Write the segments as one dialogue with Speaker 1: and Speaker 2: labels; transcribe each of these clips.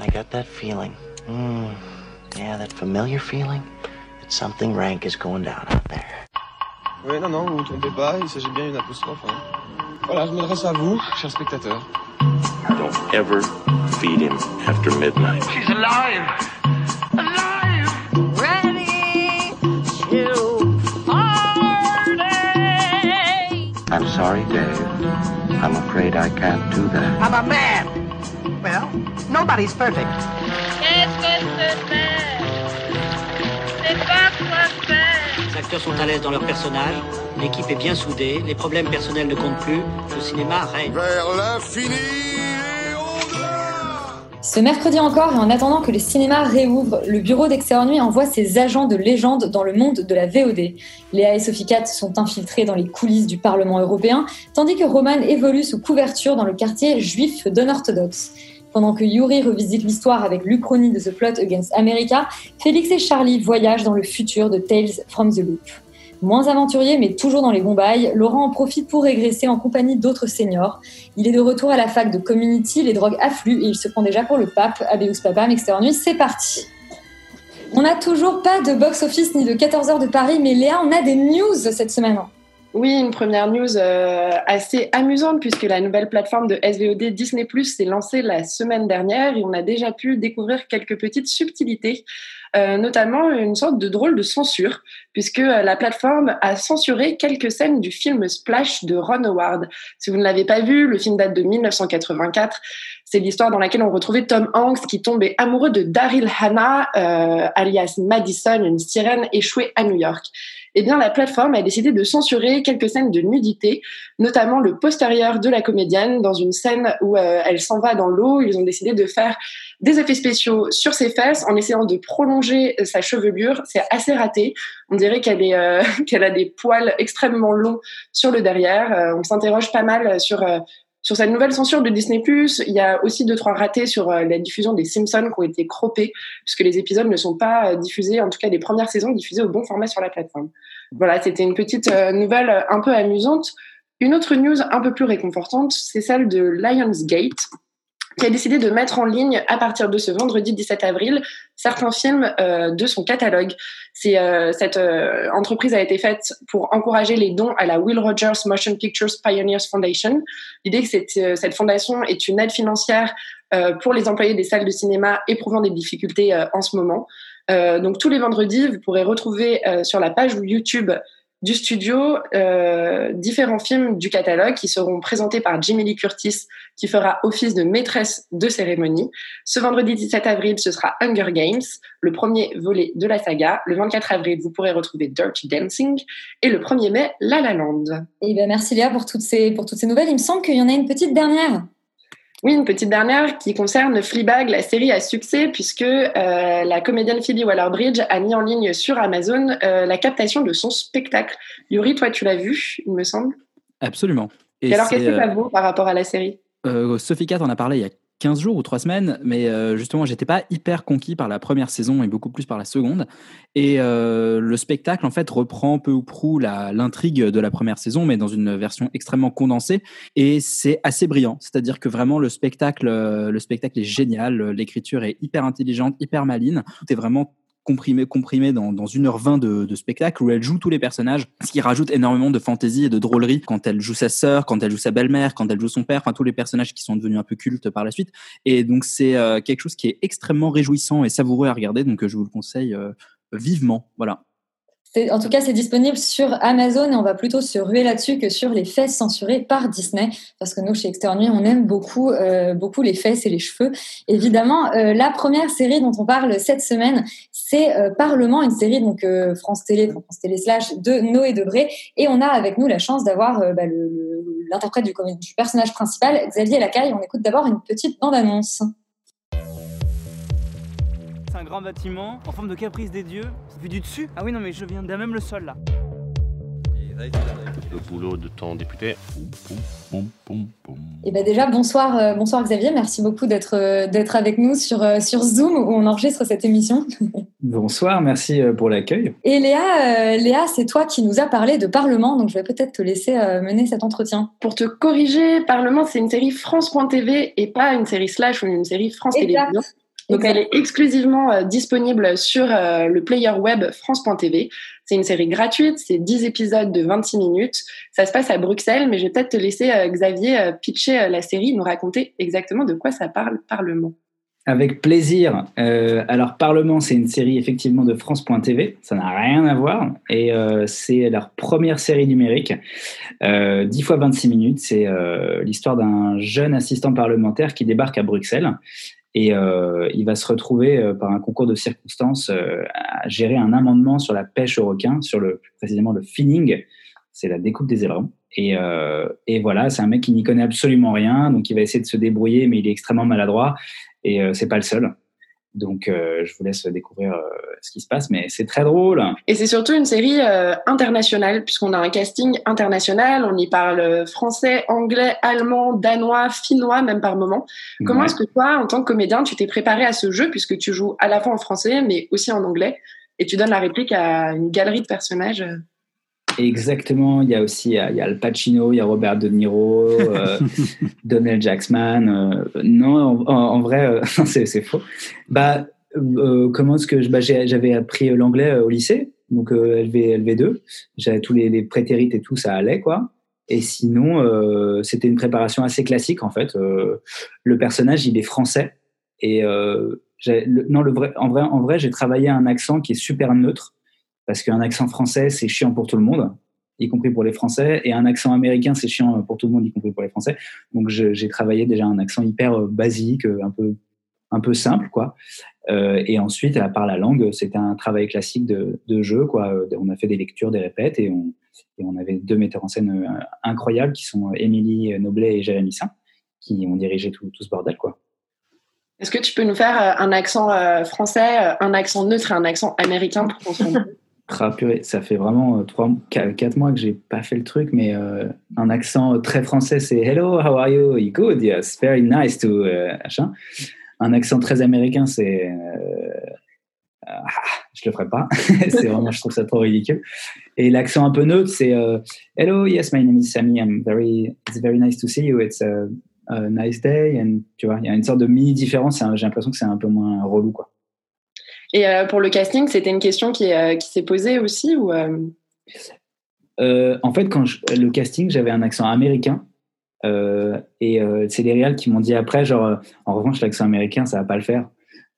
Speaker 1: I got that feeling. Mm, yeah, that familiar feeling that something rank is going down out there.
Speaker 2: Oui, non, non, vous ne vous trompez pas, il s'agit bien d'une apostrophe. Hein. Voilà, je m'adresse à vous, chers spectateurs.
Speaker 3: Don't ever feed him after midnight.
Speaker 4: She's alive! Alive!
Speaker 5: Ready to party.
Speaker 1: I'm sorry, Dave. I'm afraid I can't do that.
Speaker 6: I'm a man. Well, nobody's perfect.
Speaker 5: Qu'est-ce que c'est faire C'est pas quoi faire.
Speaker 7: Les acteurs sont à l'aise dans leur personnage, l'équipe est bien soudée, les problèmes personnels ne comptent plus, le cinéma règne.
Speaker 8: Vers l'infini
Speaker 9: Ce mercredi encore, et en attendant que les cinémas réouvrent, le bureau d'Extérieur Nuit envoie ses agents de légende dans le monde de la VOD. Léa et Sophie Cat sont infiltrés dans les coulisses du Parlement européen, tandis que Roman évolue sous couverture dans le quartier juif d'unorthodoxe. Pendant que Yuri revisite l'histoire avec l'Uchronie de The Plot Against America, Félix et Charlie voyagent dans le futur de Tales from the Loop. Moins aventurier mais toujours dans les bons bails, Laurent en profite pour régresser en compagnie d'autres seniors. Il est de retour à la fac de Community, les drogues affluent et il se prend déjà pour le pape. Abeus Papam, Extérieur Nuit, c'est parti On n'a toujours pas de box-office ni de 14 heures de Paris, mais Léa, on a des news cette semaine.
Speaker 10: Oui, une première news euh, assez amusante puisque la nouvelle plateforme de SVOD Disney Plus s'est lancée la semaine dernière et on a déjà pu découvrir quelques petites subtilités, euh, notamment une sorte de drôle de censure puisque euh, la plateforme a censuré quelques scènes du film Splash de Ron Howard. Si vous ne l'avez pas vu, le film date de 1984. C'est l'histoire dans laquelle on retrouvait Tom Hanks qui tombait amoureux de Daryl Hannah, euh, alias Madison, une sirène échouée à New York eh bien, la plateforme a décidé de censurer quelques scènes de nudité, notamment le postérieur de la comédienne. Dans une scène où euh, elle s'en va dans l'eau, ils ont décidé de faire des effets spéciaux sur ses fesses en essayant de prolonger euh, sa chevelure. C'est assez raté. On dirait qu'elle euh, qu'elle a des poils extrêmement longs sur le derrière. Euh, on s'interroge pas mal sur sur cette nouvelle censure de Disney+, il y a aussi deux trois ratés sur euh, la diffusion des Simpsons qui ont été croppés puisque les épisodes ne sont pas euh, diffusés, en tout cas les premières saisons diffusées au bon format sur la plateforme. Voilà, c'était une petite euh, nouvelle un peu amusante. Une autre news un peu plus réconfortante, c'est celle de Lionsgate qui a décidé de mettre en ligne à partir de ce vendredi 17 avril certains films euh, de son catalogue. Euh, cette euh, entreprise a été faite pour encourager les dons à la Will Rogers Motion Pictures Pioneers Foundation. L'idée que cette, euh, cette fondation est une aide financière euh, pour les employés des salles de cinéma éprouvant des difficultés euh, en ce moment. Donc tous les vendredis, vous pourrez retrouver sur la page YouTube du studio euh, différents films du catalogue qui seront présentés par Jimmy Lee Curtis qui fera office de maîtresse de cérémonie. Ce vendredi 17 avril, ce sera Hunger Games, le premier volet de la saga. Le 24 avril, vous pourrez retrouver Dirty Dancing et le 1er mai, La La Land.
Speaker 9: Et ben merci Léa pour toutes ces, pour toutes ces nouvelles. Il me semble qu'il y en a une petite dernière.
Speaker 10: Oui, une petite dernière qui concerne Fleabag, la série à succès, puisque euh, la comédienne Phoebe Waller-Bridge a mis en ligne sur Amazon euh, la captation de son spectacle. Yuri, toi, tu l'as vu, il me semble.
Speaker 11: Absolument.
Speaker 10: Et, alors, qu'est-ce que ça
Speaker 11: euh,
Speaker 10: vaut par rapport à la série?
Speaker 11: Sophie Cat en a parlé il y a 15 jours ou 3 semaines, mais euh, justement, j'étais pas hyper conquis par la première saison et beaucoup plus par la seconde. Et euh, le spectacle, en fait, reprend peu ou prou l'intrigue de la première saison, mais dans une version extrêmement condensée. Et c'est assez brillant. C'est-à-dire que vraiment, le spectacle, euh, le spectacle est génial. L'écriture est hyper intelligente, hyper maline. Tout est vraiment comprimé, comprimé dans, dans 1h20 de, de spectacle où elle joue tous les personnages, ce qui rajoute énormément de fantaisie et de drôlerie quand elle joue sa sœur, quand elle joue sa belle-mère, quand elle joue son père, enfin tous les personnages qui sont devenus un peu cultes par la suite. Et donc c'est euh, quelque chose qui est extrêmement réjouissant et savoureux à regarder, donc euh, je vous le conseille euh, vivement. Voilà.
Speaker 9: En tout cas, c'est disponible sur Amazon et on va plutôt se ruer là-dessus que sur les fesses censurées par Disney, parce que nous, chez Extérieur Nuit, on aime beaucoup, euh, beaucoup les fesses et les cheveux. Évidemment, euh, la première série dont on parle cette semaine, c'est euh, Parlement, une série donc euh, France Télé, France Télé slash de Noé Debré, et on a avec nous la chance d'avoir bah, l'interprète du, du personnage principal, Xavier Lacaille. On écoute d'abord une petite bande-annonce.
Speaker 12: Un grand bâtiment en forme de caprice des dieux. Vu du dessus Ah oui, non, mais je viens d'un même le sol là.
Speaker 3: Le boulot de ton député.
Speaker 9: Et ben déjà bonsoir euh, bonsoir Xavier, merci beaucoup d'être euh, d'être avec nous sur euh, sur Zoom où on enregistre cette émission.
Speaker 13: Bonsoir, merci pour l'accueil.
Speaker 9: Et Léa euh, Léa, c'est toi qui nous as parlé de Parlement, donc je vais peut-être te laisser euh, mener cet entretien.
Speaker 10: Pour te corriger, Parlement, c'est une série France.tv et pas une série Slash ou une série France. Télévisions. Donc elle est exclusivement euh, disponible sur euh, le player web France.tv. C'est une série gratuite, c'est 10 épisodes de 26 minutes. Ça se passe à Bruxelles, mais je vais peut-être te laisser euh, Xavier pitcher la série, nous raconter exactement de quoi ça parle Parlement.
Speaker 13: Avec plaisir. Euh, alors, Parlement, c'est une série effectivement de France.tv. Ça n'a rien à voir. Et euh, c'est leur première série numérique. Euh, 10 fois 26 minutes. C'est l'histoire d'un jeune assistant parlementaire qui débarque à Bruxelles. Et euh, il va se retrouver euh, par un concours de circonstances euh, à gérer un amendement sur la pêche au requin, sur le précisément le finning. C'est la découpe des ailerons. Et, et voilà, c'est un mec qui n'y connaît absolument rien, donc il va essayer de se débrouiller, mais il est extrêmement maladroit. Et euh, c'est pas le seul. Donc, euh, je vous laisse découvrir euh, ce qui se passe, mais c'est très drôle.
Speaker 10: Et c'est surtout une série euh, internationale, puisqu'on a un casting international. On y parle français, anglais, allemand, danois, finnois, même par moment. Comment
Speaker 13: Ouais.
Speaker 10: est-ce que toi, en tant que comédien, tu t'es préparé à ce jeu, puisque tu joues à la fois en français, mais aussi en anglais, et tu donnes la réplique à une galerie de personnages euh.
Speaker 13: Exactement. Il y a aussi il y a, il y a Al Pacino, il y a Robert De Niro, euh, Donald Jackson. euh, non, en, vrai, euh, c'est faux. Bah, euh, comment est-ce que bah, j'avais appris l'anglais au lycée, donc LV, LV2. J'avais tous les, les prétérites et tout, ça allait quoi. Et sinon, c'était une préparation assez classique en fait. Le personnage, il est français et le- non, le vrai, en vrai, en vrai, j'ai travaillé un accent qui est super neutre parce qu'un accent français, c'est chiant pour tout le monde, y compris pour les Français, et un accent américain, c'est chiant pour tout le monde, y compris pour les Français. Donc j'ai travaillé déjà un accent hyper euh, basique, euh, un peu, un peu simple, quoi. Euh, et ensuite, à part la langue, c'était un travail classique de, jeu, quoi. On a fait des lectures, des répètes, et on, et on avait deux metteurs en scène incroyables qui sont Émilie Noblet et Jérémy Saint, qui ont dirigé tout, tout ce bordel, quoi.
Speaker 10: Est-ce que tu peux nous faire un accent français, un accent neutre et un accent américain pour qu'on
Speaker 13: Ça fait vraiment euh, trois, qu- quatre mois que j'ai pas fait le truc, mais euh, un accent très français, c'est Hello, how are you? You good? Yes, very nice to. euh. Un accent très américain, c'est. euh, ah, je le ferai pas. c'est vraiment, je trouve ça trop ridicule. Et l'accent un peu neutre, c'est euh, Hello, yes, my name is Sammy. I'm very. It's very nice to see you. It's a, a nice day. And tu vois, il y a une sorte de mini différence. J'ai l'impression que c'est un peu moins relou, quoi.
Speaker 10: Et euh, pour le casting, c'était une question qui, euh, qui s'est posée aussi ou euh,
Speaker 13: Euh, en fait, quand je- le casting, j'avais un accent américain. Euh, et euh, c'est les réals qui m'ont dit après, genre, euh, en revanche, l'accent américain, ça va pas le faire.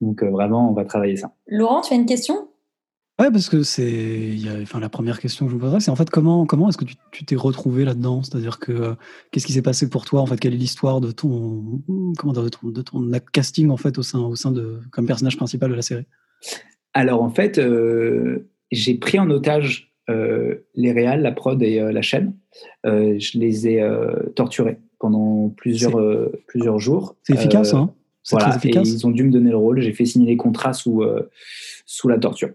Speaker 13: Donc, euh, vraiment, on va travailler ça.
Speaker 9: Laurent, tu as une question?
Speaker 14: Ouais, parce que c'est, enfin, la première question que je vous poserais, c'est en fait comment, comment est-ce que tu t'es retrouvé là-dedans? C'est-à-dire que euh, qu'est-ce qui s'est passé pour toi? En fait, quelle est l'histoire de ton, comment dire, de ton, de ton la casting en fait au sein, au sein de, comme personnage principal de la série?
Speaker 13: Alors, en fait, euh, j'ai pris en otage euh, les réals, la prod et euh, la chaîne. Je les ai torturés pendant plusieurs, plusieurs jours.
Speaker 14: C'est efficace, hein C'est
Speaker 13: Voilà,
Speaker 14: très efficace.
Speaker 13: et ils ont dû me donner le rôle. J'ai fait signer les contrats sous, sous la torture.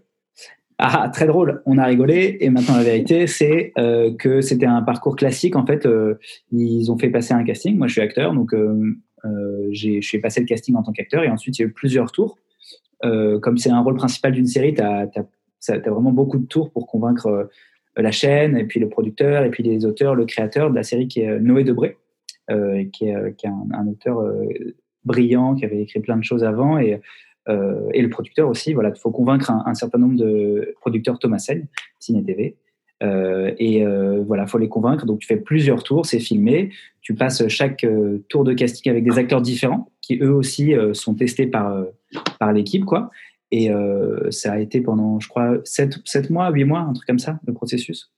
Speaker 13: Ah, très drôle, on a rigolé. Et maintenant, la vérité, c'est euh, que c'était un parcours classique. En fait, euh, ils ont fait passer un casting. Moi, je suis acteur, donc euh, j'ai- je fais passer le casting en tant qu'acteur. Et ensuite, il y a eu plusieurs tours. Euh, comme c'est un rôle principal d'une série, tu as, vraiment beaucoup de tours pour convaincre euh, la chaîne, et puis le producteur, et puis les auteurs, le créateur de la série qui est euh, Noé Debré, qui est, un, auteur brillant, qui avait écrit plein de choses avant, et, le producteur aussi. Voilà, il faut convaincre un, certain nombre de producteurs Thomas Seigne, Ciné TV. Et voilà, faut les convaincre. Donc tu fais plusieurs tours, c'est filmé. Tu passes chaque tour de casting avec des acteurs différents qui eux aussi sont testés par par l'équipe, quoi. Et euh, ça a été pendant, je crois, 7, sept mois, 8 mois, un truc comme ça, le processus.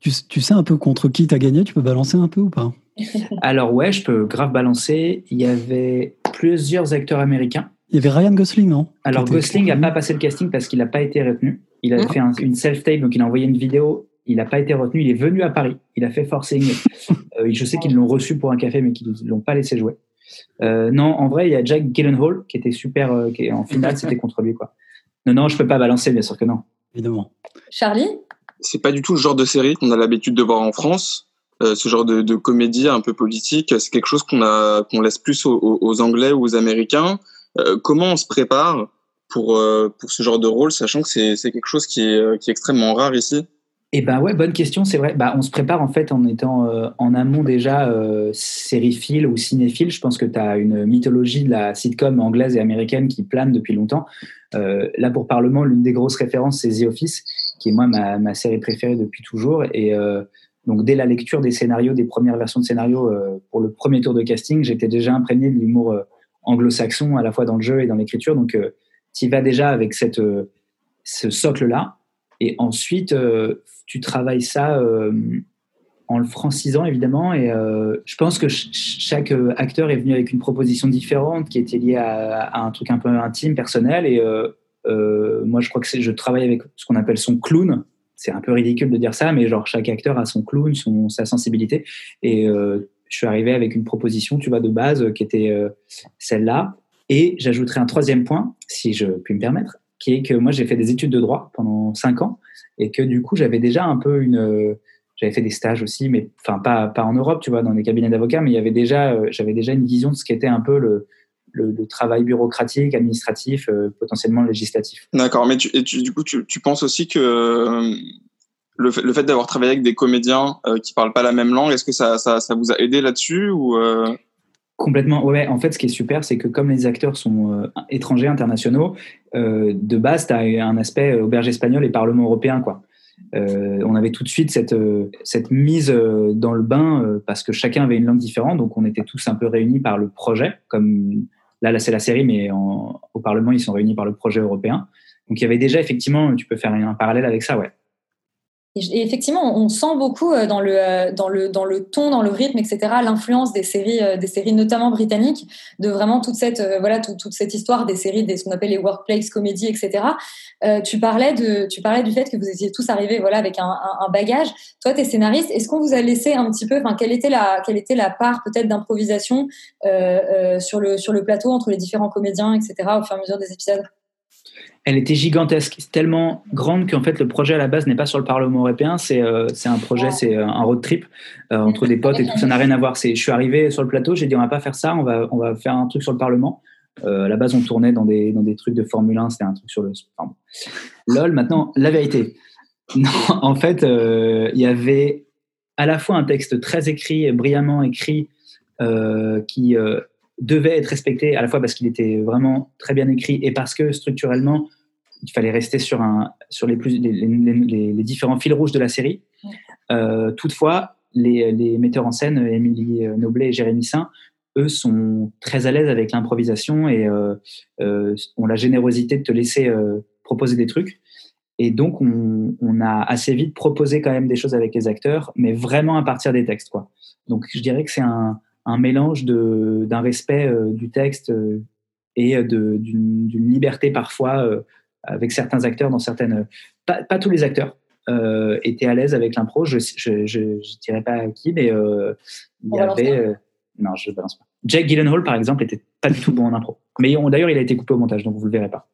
Speaker 14: Tu, tu sais un peu contre qui t'as gagné Tu peux balancer un peu ou pas?
Speaker 13: Alors ouais, je peux grave balancer. Il y avait plusieurs acteurs américains.
Speaker 14: Il y avait Ryan Gosling, non?
Speaker 13: Alors Gosling n'a pas passé le casting parce qu'il n'a pas été retenu. Il a fait un- une self-tape, donc il a envoyé une vidéo. Il n'a pas été retenu. Il est venu à Paris. Il a fait forcing. Euh, je sais qu'ils l'ont reçu pour un café, mais qu'ils ne l'ont pas laissé jouer. Euh, non, en vrai, il y a Jack Gyllenhaal qui était super, euh, qui est en finale, c'était contre lui, quoi. Non, non, je peux pas balancer, bien sûr que non.
Speaker 14: Évidemment.
Speaker 9: Charlie?
Speaker 2: C'est pas du tout le genre de série qu'on a l'habitude de voir en France. Euh, ce genre de, de comédie un peu politique, c'est quelque chose qu'on a qu'on laisse plus aux, Anglais ou aux Américains. Euh, comment on se prépare pour euh, pour ce genre de rôle, sachant que c'est c'est quelque chose qui est qui est extrêmement rare ici?
Speaker 13: Eh ben ouais, bonne question, c'est vrai. Bah, on se prépare en fait en étant euh, en amont déjà euh, sériephile ou cinéphile. Je pense que tu as une mythologie de la sitcom anglaise et américaine qui plane depuis longtemps. Euh, là, pour Parlement, l'une des grosses références, c'est The Office, qui est moi ma, ma série préférée depuis toujours. Et euh, donc, dès la lecture des scénarios, des premières versions de scénarios euh, pour le premier tour de casting, j'étais déjà imprégné de l'humour euh, anglo-saxon, à la fois dans le jeu et dans l'écriture. Donc, tu y vas déjà avec cette, ce socle-là. Et ensuite, euh, tu travailles ça euh, en le francisant, évidemment. Et euh, je pense que ch- chaque acteur est venu avec une proposition différente qui était liée à, un truc un peu intime, personnel. Et moi, je crois que je travaille avec ce qu'on appelle son clown. C'est un peu ridicule de dire ça, mais genre chaque acteur a son clown, son, sa sensibilité. Et je suis arrivé avec une proposition, tu vois, de base qui était celle-là. Et j'ajouterai un troisième point, si je puis me permettre, qui est que moi j'ai fait des études de droit pendant cinq ans et que du coup j'avais déjà un peu une, euh, j'avais fait des stages aussi, mais enfin pas pas en Europe, tu vois, dans des cabinets d'avocats, mais il y avait déjà, euh, j'avais déjà une vision de ce qu'était un peu le, le, le travail bureaucratique, administratif, euh, potentiellement législatif.
Speaker 2: D'accord, mais tu, et tu- du coup, tu, tu penses aussi que le fait, fait d'avoir travaillé avec des comédiens qui parlent pas la même langue, est-ce que ça, ça, ça vous a aidé là-dessus ou.
Speaker 13: Complètement. Ouais, en fait, ce qui est super, c'est que comme les acteurs sont euh, étrangers, internationaux, euh, de base, tu as un aspect euh, auberge espagnole et Parlement européen, quoi. Euh, on avait tout de suite cette, euh, cette mise euh, dans le bain parce que chacun avait une langue différente, donc on était tous un peu réunis par le projet, comme là, là c'est la série, mais en- au Parlement, ils sont réunis par le projet européen. Donc il y avait déjà, effectivement, tu peux faire un parallèle avec ça, ouais.
Speaker 9: Et, effectivement, on sent beaucoup euh, dans le, euh, dans le, dans le ton, dans le rythme, etc., l'influence des séries, euh, des séries notamment britanniques, de vraiment toute cette, voilà, tout- toute cette histoire des séries, des, ce qu'on appelle les workplace comédies, etc. Euh, tu, parlais de, tu parlais du fait que vous étiez tous arrivés voilà, avec un, un, un bagage. Toi, tu es scénariste. Est-ce qu'on vous a laissé un petit peu, enfin, quelle était la, quelle était la part peut-être d'improvisation euh, euh, sur, le, sur le plateau entre les différents comédiens, etc., au fur et à mesure des épisodes?
Speaker 13: Elle était gigantesque, tellement grande qu'en fait le projet à la base n'est pas sur le Parlement européen, c'est euh, un projet, c'est euh, un road trip euh, entre des potes et tout, ça n'a rien à voir. Je suis arrivé sur le plateau, j'ai dit on va pas faire ça, on va, on va faire un truc sur le Parlement. Euh, à la base on tournait dans des, dans des trucs de Formule 1, c'était un truc sur le... Enfin. Lol, maintenant la vérité. Non, en fait il y avait à la fois un texte très écrit, brillamment écrit, qui devait être respecté à la fois parce qu'il était vraiment très bien écrit et parce que structurellement il fallait rester sur un sur les plus les, les, les, les différents fils rouges de la série. Euh, toutefois, les, les metteurs en scène, Émilie Noblet et Jérémy Saint, eux sont très à l'aise avec l'improvisation et euh, euh, ont la générosité de te laisser proposer des trucs. Et donc, on, on, a assez vite proposé quand même des choses avec les acteurs, mais vraiment à partir des textes. Quoi. Donc, je dirais que c'est un, un mélange d'un respect euh, du texte euh, et d'une liberté parfois euh, avec certains acteurs dans certaines. Pas, pas tous les acteurs euh, étaient à l'aise avec l'impro. Je je, je, je dirais pas qui, mais euh, il y avait. euh, non, je ne balance pas. Jack Gyllenhaal, par exemple, était pas du tout bon en impro. Mais d'ailleurs, il a été coupé au montage, donc vous le verrez pas.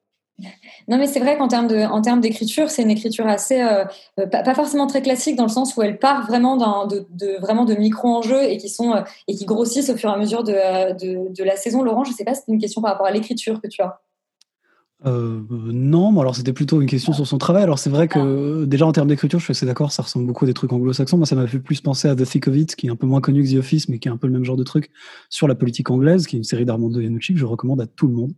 Speaker 9: Non, mais c'est vrai qu'en termes d'écriture, c'est une écriture assez, euh, pas, pas, forcément très classique dans le sens où elle part vraiment de, de, vraiment de micro-enjeux et qui sont, euh, et qui grossissent au fur et à mesure de, de, de la saison. Laurent, je sais pas si c'est une question par rapport à l'écriture que tu as.
Speaker 14: Euh, non, mais alors c'était plutôt une question sur son travail. Alors c'est vrai que déjà en termes d'écriture, je suis assez d'accord, ça ressemble beaucoup à des trucs anglo-saxons. Moi, ça m'a fait plus penser à The Thick of It, qui est un peu moins connu que The Office, mais qui est un peu le même genre de truc sur la politique anglaise, qui est une série d'Armando Iannucci que je recommande à tout le monde.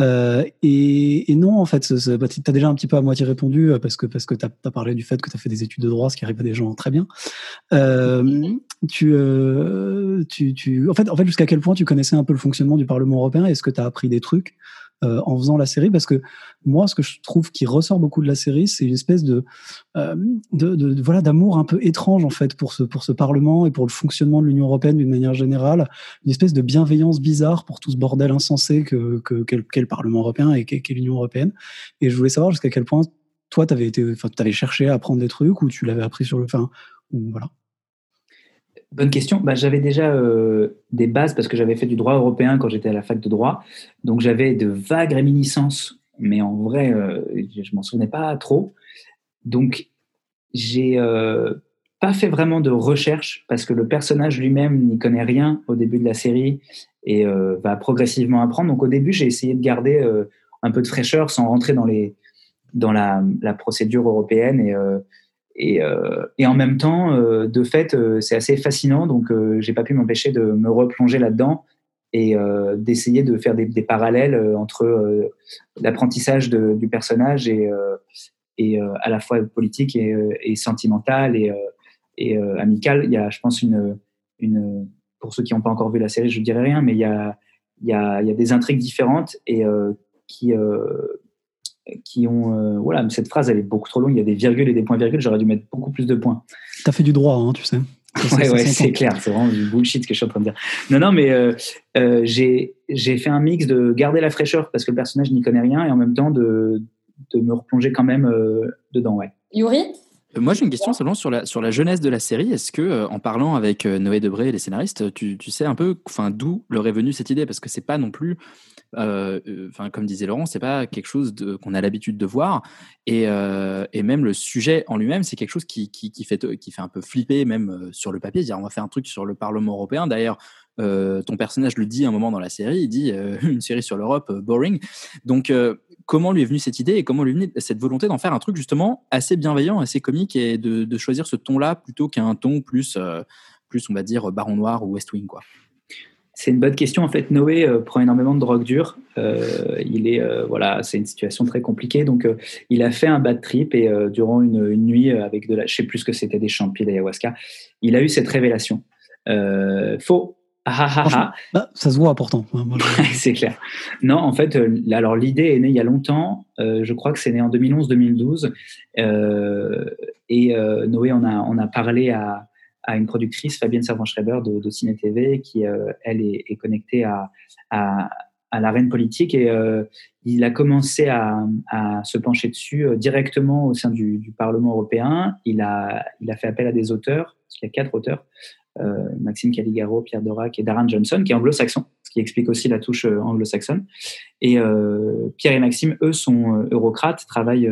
Speaker 14: Euh, et, et, non, en fait, bah, tu as déjà un petit peu à moitié répondu parce que parce que tu as, parlé du fait que tu as fait des études de droit, ce qui arrive à des gens très bien. Euh, tu, euh, tu, tu, en fait, en fait, jusqu'à quel point tu connaissais un peu le fonctionnement du Parlement européen? Est-ce que tu as appris des trucs? Euh, en faisant la série parce que moi ce que je trouve qui ressort beaucoup de la série c'est une espèce de, euh, de, de, voilà d'amour un peu étrange en fait pour ce pour ce parlement et pour le fonctionnement de l'Union européenne d'une manière générale. Une espèce de bienveillance bizarre pour tout ce bordel insensé que que qu'est qu le Parlement européen et qu'est qu l'Union européenne. Et je voulais savoir jusqu'à quel point toi t'avais été enfin t'avais cherché à apprendre des trucs ou tu l'avais appris sur le enfin voilà
Speaker 13: Bonne question. Bah, j'avais déjà euh, des bases parce que j'avais fait du droit européen quand j'étais à la fac de droit. Donc j'avais de vagues réminiscences, mais en vrai, euh, je m'en souvenais pas trop. Donc j'ai euh, pas fait vraiment de recherche parce que le personnage lui-même n'y connaît rien au début de la série et euh, va progressivement apprendre. Donc au début, j'ai essayé de garder euh, un peu de fraîcheur sans rentrer dans les dans la, la procédure européenne et et, euh, et, en même temps, euh, de fait, euh, c'est assez fascinant. Donc, j'ai pas pu m'empêcher de me replonger là-dedans et d'essayer de faire des, parallèles entre l'apprentissage du personnage et, à la fois politique et, et sentimental et, et amical. Il y a, je pense, une, pour ceux qui n'ont pas encore vu la série, je dirais rien, mais il y a, il y a, il y a des intrigues différentes et qui qui ont. Euh, voilà, cette phrase, elle est beaucoup trop longue. Il y a des virgules et des points-virgules. J'aurais dû mettre beaucoup plus de points.
Speaker 14: Tu as fait du droit, hein, tu sais.
Speaker 13: ouais, ouais, c'est clair. C'est vraiment du bullshit ce que je suis en train de dire. Non, non, mais euh, euh, j'ai fait un mix de garder la fraîcheur parce que le personnage n'y connaît rien et en même temps de, de me replonger quand même dedans. Ouais.
Speaker 9: Yuri?
Speaker 11: Moi, j'ai une question seulement sur la, sur la jeunesse de la série. Est-ce que, en parlant avec Noé Debré et les scénaristes, tu, tu sais un peu d'où leur est venue cette idée? Parce que c'est pas non plus euh, euh, enfin, comme disait Laurent, c'est pas quelque chose qu'on a l'habitude de voir. Et, euh, et, même le sujet en lui-même, c'est quelque chose qui fait un peu flipper, même sur le papier. Dire, on va faire un truc sur le Parlement européen. D'ailleurs, ton personnage le dit un moment dans la série, il dit une série sur l'Europe, boring. Donc, comment lui est venue cette idée et comment lui est venue cette volonté d'en faire un truc justement assez bienveillant, assez comique et de, de choisir ce ton-là plutôt qu'un ton plus, plus, on va dire, Baron Noir ou West Wing, quoi?
Speaker 13: C'est une bonne question. En fait, Noé euh, prend énormément de drogue dure. Euh, il est, euh, voilà, c'est une situation très compliquée. Donc, il a fait un bad trip et durant une, nuit avec de la, je sais plus ce que c'était, des champis d'ayahuasca, il a eu cette révélation. faux. Ah, ah, ah,
Speaker 14: bah, ça se voit pourtant.
Speaker 13: c'est clair. Non, en fait, alors l'idée est née il y a longtemps. je crois que c'est né en 2011-2012. et Noé on a, on a parlé à, à une productrice, Fabienne Servan-Schreiber de, de Ciné TV, qui, euh, elle, est, connectée à, à, l'arène politique. Et euh, il a commencé à, se pencher dessus euh, directement au sein du, du, Parlement européen. Il a, il a fait appel à des auteurs, parce qu'il y a quatre auteurs, Maxime Caligaro, Pierre Dorac et Darren Johnson, qui est anglo-saxon, ce qui explique aussi la touche anglo-saxonne. Et Pierre et Maxime, eux, sont eurocrates, travaillent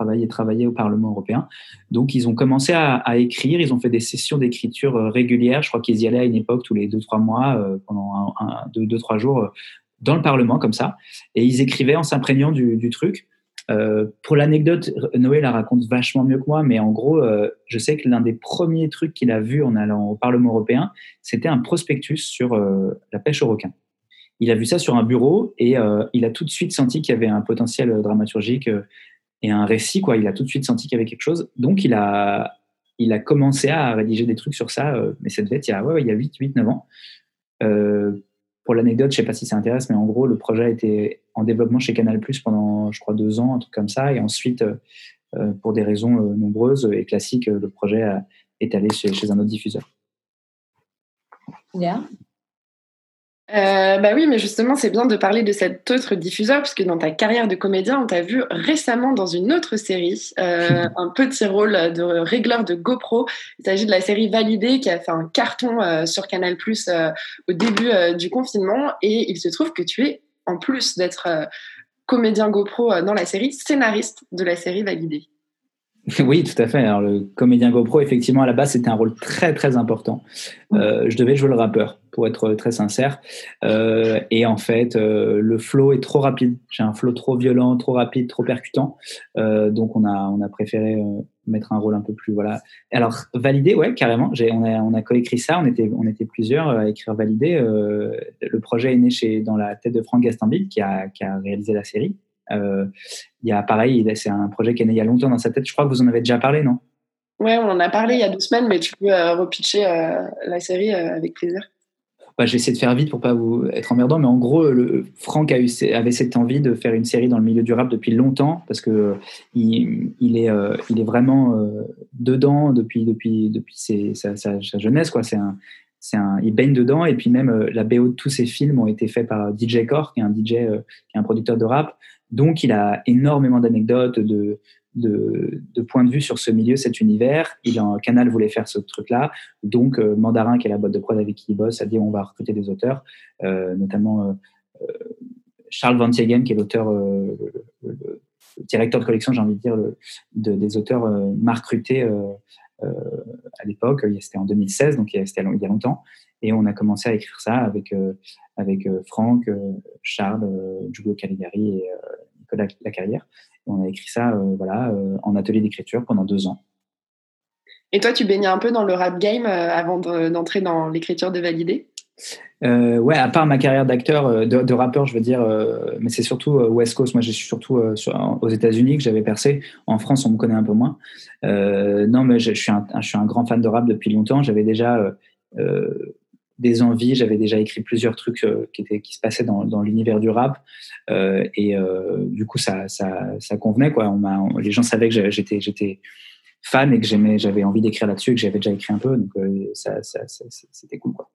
Speaker 13: travailler travailler au Parlement européen. Donc, ils ont commencé à, écrire. Ils ont fait des sessions d'écriture euh, régulières. Je crois qu'ils y allaient à une époque tous les deux trois mois, euh, pendant un, deux, trois jours, euh, dans le Parlement comme ça. Et ils écrivaient en s'imprégnant du, truc. pour l'anecdote, Noé la raconte vachement mieux que moi, mais en gros, je sais que l'un des premiers trucs qu'il a vu en allant au Parlement européen, c'était un prospectus sur la pêche au requin. Il a vu ça sur un bureau et il a tout de suite senti qu'il y avait un potentiel dramaturgique et un récit, quoi. Il a tout de suite senti qu'il y avait quelque chose. Donc, il a, il a commencé à rédiger des trucs sur ça, euh, mais ça devait être il y a, ouais, il y a 8, 8, 9 ans. Euh, pour l'anecdote, je sais pas si ça intéresse, mais en gros, le projet a été en développement chez Canal Plus pendant, je crois, deux ans, un truc comme ça. Et ensuite, euh, pour des raisons nombreuses et classiques, le projet est allé chez, chez un autre diffuseur.
Speaker 9: Yeah.
Speaker 10: Euh, bah oui, mais justement, c'est bien de parler de cet autre diffuseur, puisque dans ta carrière de comédien, on t'a vu récemment dans une autre série, euh, un petit rôle de régleur de GoPro. Il s'agit de la série Validée, qui a fait un carton euh, sur Canal Plus au début du confinement. Et il se trouve que tu es, en plus d'être comédien GoPro dans la série, scénariste de la série Validée.
Speaker 13: Oui, tout à fait. Alors, le comédien GoPro, effectivement, à la base, c'était un rôle très, très important. Euh, je devais jouer le rappeur, pour être très sincère. Euh, et en fait, euh, le flow est trop rapide. J'ai un flow trop violent, trop rapide, trop percutant. donc, on a, on a préféré mettre un rôle un peu plus. Voilà. Alors, validé, ouais, carrément. On a, on a coécrit ça. On était, on était plusieurs à écrire validé. le projet est né chez, dans la tête de Franck Gastambide, qui a, qui a réalisé la série. Euh, il y a pareil, c'est un projet qui est né il y a longtemps dans sa tête. Je crois que vous en avez déjà parlé, non?
Speaker 10: Ouais, on en a parlé il y a deux semaines, mais tu peux euh, repitcher euh, la série avec plaisir.
Speaker 13: Bah, je vais essayer de faire vite pour pas vous être emmerdant, mais en gros, le, Franck a eu, avait cette envie de faire une série dans le milieu du rap depuis longtemps parce que il, il est, il est vraiment dedans depuis depuis depuis sa, sa, jeunesse quoi. C'est un, c'est un, il baigne dedans et puis même la BO de tous ses films ont été faits par DJ Core, qui est un DJ, qui est un producteur de rap. Donc, il a énormément d'anecdotes, de, points de vue sur ce milieu, cet univers. Il en Canal voulait faire ce truc-là. Donc, euh, Mandarin, qui est la boîte de prod avec qui il bosse, a dit on va recruter des auteurs, euh, notamment euh, Charles Van Tiegen, qui est l'auteur, le, directeur de collection, j'ai envie de dire, de, des auteurs Marc Ruté à l'époque. C'était en 2016, donc il y a longtemps. Et on a commencé à écrire ça avec, euh, avec euh, Franck, euh, Charles, Giulio Caligari et Nicolas Lacarrière. on a écrit ça voilà, en atelier d'écriture pendant deux ans.
Speaker 10: Et toi, tu baignais un peu dans le rap game euh, avant de- d'entrer dans l'écriture de Validé?
Speaker 13: Euh, ouais, à part ma carrière d'acteur, euh, de, rappeur, je veux dire, euh, mais c'est surtout euh, West Coast. Moi, je suis surtout aux États-Unis que j'avais percé. En France, on me connaît un peu moins. Non, mais je, suis un, je suis un grand fan de rap depuis longtemps. J'avais déjà des envies. J'avais déjà écrit plusieurs trucs qui, étaient, qui se passaient dans, dans l'univers du rap. Et du coup, ça, ça, ça convenait. Quoi. On on- les gens savaient que j'étais, j'étais fan et que j'avais envie d'écrire là-dessus et que j'avais déjà écrit un peu. Donc, ça- c'était cool. Quoi.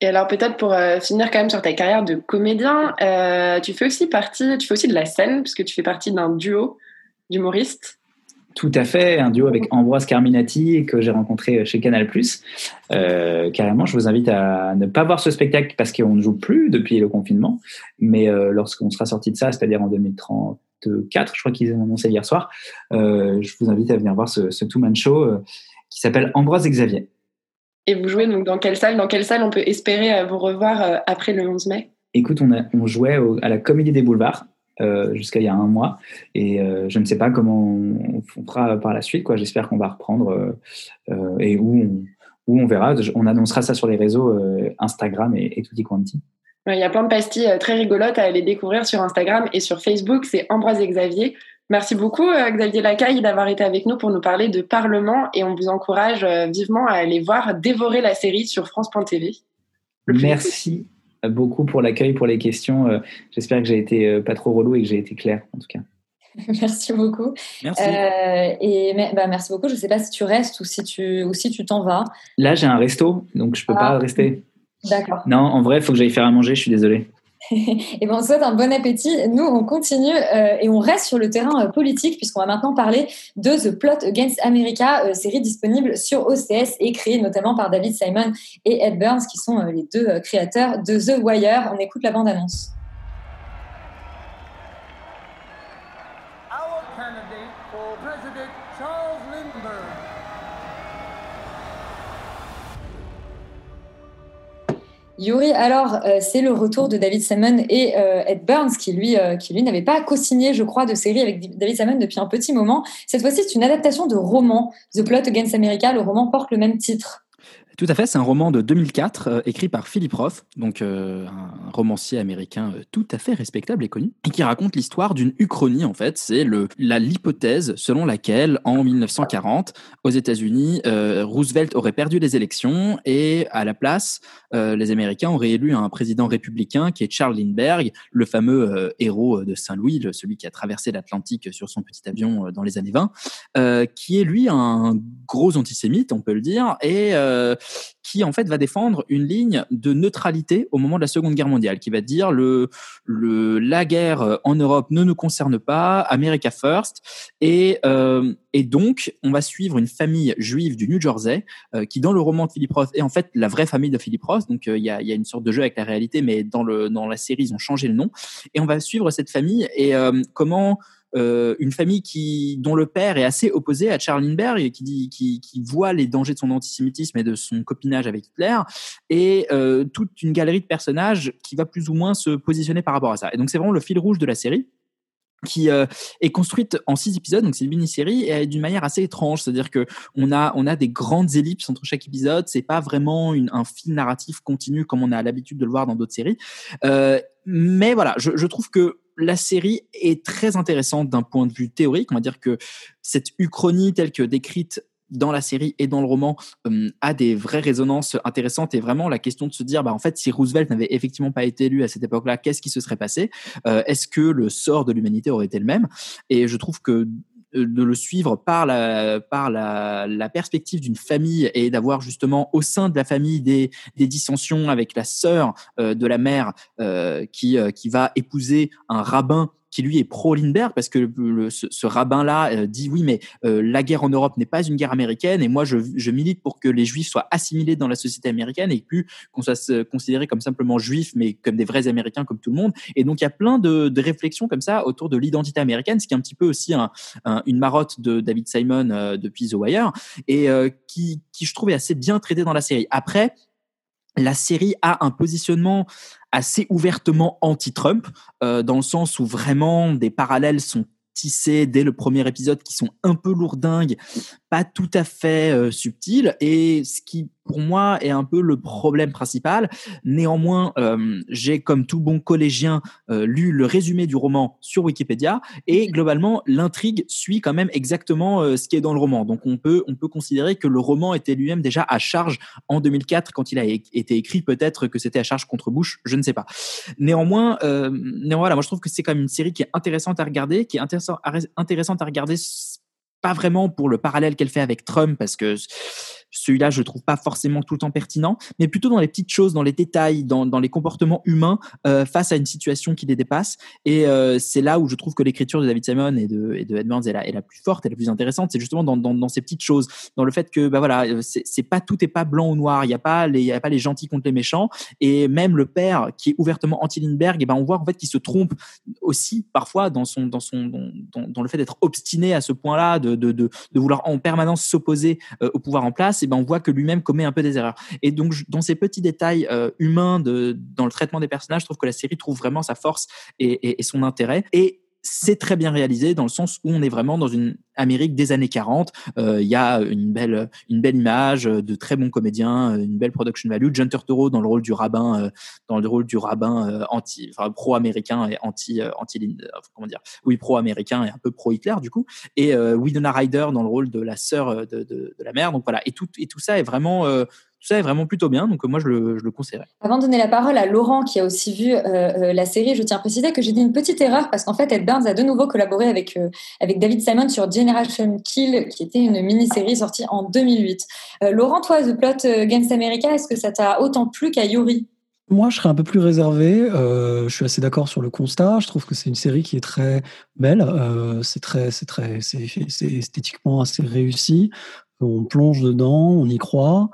Speaker 10: Et alors peut-être pour euh, finir quand même sur ta carrière de comédien, euh, tu fais aussi partie, tu fais aussi de la scène puisque tu fais partie d'un duo d'humoristes.
Speaker 13: Tout à fait, un duo avec Ambroise Carminati que j'ai rencontré chez Canal+. Euh, carrément, je vous invite à ne pas voir ce spectacle parce qu'on ne joue plus depuis le confinement. Mais euh, lorsqu'on sera sorti de ça, c'est-à-dire en 2034, je crois qu'ils ont annoncé hier soir, euh, je vous invite à venir voir ce, ce two-man show euh, qui s'appelle Ambroise et Xavier.
Speaker 10: Et vous jouez donc dans quelle salle? Dans quelle salle on peut espérer euh, vous revoir euh, après le 11 mai?
Speaker 13: Écoute, on, a, on jouait au- à la Comédie des Boulevards euh, jusqu'à il y a un mois et euh, je ne sais pas comment on, on fera par la suite. quoi. J'espère qu'on va reprendre euh, et où on, où on verra. On annoncera ça sur les réseaux Instagram et, et quanti.
Speaker 10: Ouais, Il y a plein de pastilles très rigolotes à aller découvrir sur Instagram et sur Facebook. C'est Ambroise et Xavier. Merci beaucoup euh, Xavier Lacaille d'avoir été avec nous pour nous parler de Parlement et on vous encourage euh, vivement à aller voir dévorer la série sur France.tv.
Speaker 13: Merci beaucoup pour l'accueil, pour les questions. Euh, J'espère que j'ai été pas trop relou et que j'ai été clair en tout cas.
Speaker 9: Merci beaucoup.
Speaker 11: Merci.
Speaker 9: Euh, et bah, merci beaucoup. Je ne sais pas si tu restes ou si tu ou si tu t'en vas.
Speaker 13: Là, j'ai un resto, donc je peux
Speaker 9: Ah.
Speaker 13: pas rester.
Speaker 9: D'accord.
Speaker 13: Non, en vrai, il faut que j'aille faire à manger. Je suis désolé.
Speaker 9: et ben on souhaite un bon appétit. Nous, on continue euh, et on reste sur le terrain euh, politique puisqu'on va maintenant parler de The Plot Against America, euh, série disponible sur OCS et créée notamment par David Simon et Ed Burns, qui sont euh, les deux créateurs de The Wire. On écoute la bande-annonce. Yuri, alors euh, c'est le retour de David Simon et euh, Ed Burns qui lui, euh, qui lui n'avait pas co-signé, je crois, de série avec David Simon depuis un petit moment. Cette fois-ci, c'est une adaptation de roman, The Plot Against America. Le roman porte le même titre.
Speaker 11: Tout à fait, c'est un roman de 2004 euh, écrit par Philip Roth, donc euh, un romancier américain euh, tout à fait respectable et connu, et qui raconte l'histoire d'une uchronie en fait. C'est la l'hypothèse selon laquelle en 1940 aux États-Unis, euh, Roosevelt aurait perdu les élections et à la place, euh, les Américains auraient élu un président républicain qui est Charles Lindbergh, le fameux héros de Saint-Louis, celui qui a traversé l'Atlantique sur son petit avion dans les années 20, euh, qui est lui un gros antisémite, on peut le dire, et qui en fait va défendre une ligne de neutralité au moment de la Seconde Guerre mondiale, qui va dire le, le la guerre en Europe ne nous concerne pas, America first, et euh, et donc on va suivre une famille juive du New Jersey euh, qui dans le roman de Philip Roth est en fait la vraie famille de Philip Roth, donc euh, il y, a, y a une sorte de jeu avec la réalité, mais dans le dans la série ils ont changé le nom, et on va suivre cette famille et comment euh, une famille dont le père est assez opposé à Charles Lindbergh et qui voit les dangers de son antisémitisme et de son copinage avec Hitler et euh, toute une galerie de personnages qui va plus ou moins se positionner par rapport à ça. Et donc c'est vraiment le fil rouge de la série qui euh, est construite en six épisodes, donc c'est une mini-série et d'une manière assez étrange, c'est-à-dire que on a des grandes ellipses entre chaque épisode, c'est pas vraiment un fil narratif continu comme on a l'habitude de le voir dans d'autres séries, mais voilà, je trouve que la série est très intéressante d'un point de vue théorique. On va dire que cette uchronie telle que décrite dans la série et dans le roman euh, a des vraies résonances intéressantes. Et vraiment la question de se dire bah en fait si Roosevelt n'avait effectivement pas été élu à cette époque-là qu'est-ce qui se serait passé? Euh, est-ce que le sort de l'humanité aurait été le même? Et je trouve que de le suivre par la par la, la perspective d'une famille et d'avoir justement au sein de la famille des des dissensions avec la sœur euh, de la mère euh, qui euh, qui va épouser un rabbin qui lui est pro Lindbergh parce que le, ce, ce rabbin là dit oui mais euh, la guerre en Europe n'est pas une guerre américaine et moi je, je milite pour que les juifs soient assimilés dans la société américaine et plus qu'on soit se- considérés comme simplement juifs mais comme des vrais américains comme tout le monde. Et donc il y a plein de, de réflexions comme ça autour de l'identité américaine ce qui est un petit peu aussi un, un- une marotte de David Simon euh, depuis The Wire et euh, qui, qui je trouve est assez bien traité dans la série. Après la série a un positionnement assez ouvertement anti-Trump, euh, dans le sens où vraiment des parallèles sont tissés dès le premier épisode qui sont un peu lourdingues, pas tout à fait euh, subtiles, et ce qui pour moi est un peu le problème principal. Néanmoins, euh, j'ai comme tout bon collégien euh, lu le résumé du roman sur Wikipédia et globalement l'intrigue suit quand même exactement euh, ce qui est dans le roman. Donc on peut on peut considérer que le roman était lui-même déjà à charge en 2004 quand il a été écrit. Peut-être que c'était à charge contre Bush, je ne sais pas. Néanmoins, néanmoins, voilà, moi je trouve que c'est quand même une série qui est intéressante à regarder, qui est intéressant- intéressante à regarder pas vraiment pour le parallèle qu'elle fait avec Trump parce que celui-là je le trouve pas forcément tout le temps pertinent mais plutôt dans les petites choses dans les détails dans, dans les comportements humains euh, face à une situation qui les dépasse. Et euh, c'est là où je trouve que l'écriture de David Simon et de, et de Edmonds est la, est la plus forte et la plus intéressante. C'est justement dans, dans, ces petites choses dans le fait que bah voilà euh, c'est pas tout est pas blanc ou noir. Il y a pas les y a pas les gentils contre les méchants. Et même le père qui est ouvertement anti Lindbergh et ben on voit en fait qu'il se trompe aussi parfois dans son dans son dans, le fait d'être obstiné à ce point-là de, de, de, vouloir en permanence s'opposer au pouvoir en place et ben on voit que lui-même commet un peu des erreurs. Et donc dans ces petits détails euh, humains de dans le traitement des personnages je trouve que la série trouve vraiment sa force et, et, et son intérêt. Et c'est très bien réalisé dans le sens où on est vraiment dans une Amérique des années 40. Euh, Il y a une belle, une belle image, de très bons comédiens, une belle production value. John Turturro dans le rôle du rabbin, euh, dans le rôle du rabbin euh, anti, enfin pro-américain et anti, euh, anti, comment dire, oui pro-américain et un peu pro-Hitler du coup. Et Winona Ryder dans le rôle de la sœur de, de, de la mère. Donc voilà. Et tout, et tout ça est vraiment, tout ça est vraiment plutôt bien. Donc euh, moi je le, je le conseillerais.
Speaker 9: Avant de donner la parole à Laurent qui a aussi vu euh, euh, la série, je tiens à préciser que j'ai dit une petite erreur parce qu'en fait Ed Burns a de nouveau collaboré avec euh, avec David Simon sur Generation Kill, qui était une mini-série sortie en 2008. Euh, Laurent, toi, The Plot Against America, est-ce que ça t'a autant plu qu'à Yuri?
Speaker 14: Moi, je serais un peu plus réservé. Euh, je suis assez d'accord sur le constat. Je trouve que c'est une série qui est très belle. Euh, c'est très, c'est très, c'est c'est esthétiquement assez réussi. On plonge dedans, on y croit.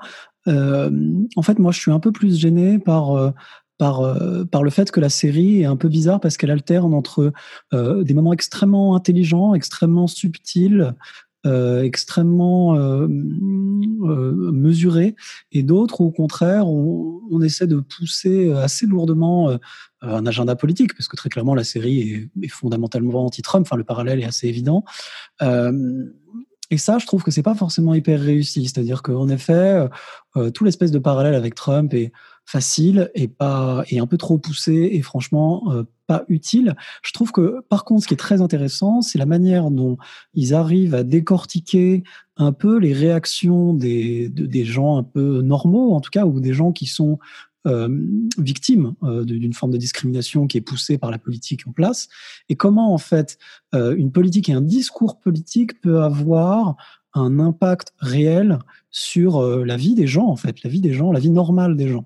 Speaker 14: Euh, en fait, moi, je suis un peu plus gêné par euh, par, euh, par le fait que la série est un peu bizarre parce qu'elle alterne entre euh, des moments extrêmement intelligents, extrêmement subtils, euh, extrêmement mesurés, et d'autres, au contraire, on, on essaie de pousser assez lourdement un agenda politique, parce que très clairement, la série est, est fondamentalement anti-Trump, enfin, le parallèle est assez évident. Euh, et ça, je trouve que c'est pas forcément hyper réussi. C'est-à-dire qu'en effet, euh, tout l'espèce de parallèle avec Trump est facile et pas et un peu trop poussé et franchement euh, pas utile. Je trouve que par contre, ce qui est très intéressant, c'est la manière dont ils arrivent à décortiquer un peu les réactions des de, des gens un peu normaux, en tout cas, ou des gens qui sont euh, victimes euh, d'une forme de discrimination qui est poussée par la politique en place, et comment en fait euh, une politique et un discours politique peut avoir un impact réel sur euh, la vie des gens en fait, la vie des gens, la vie normale des gens.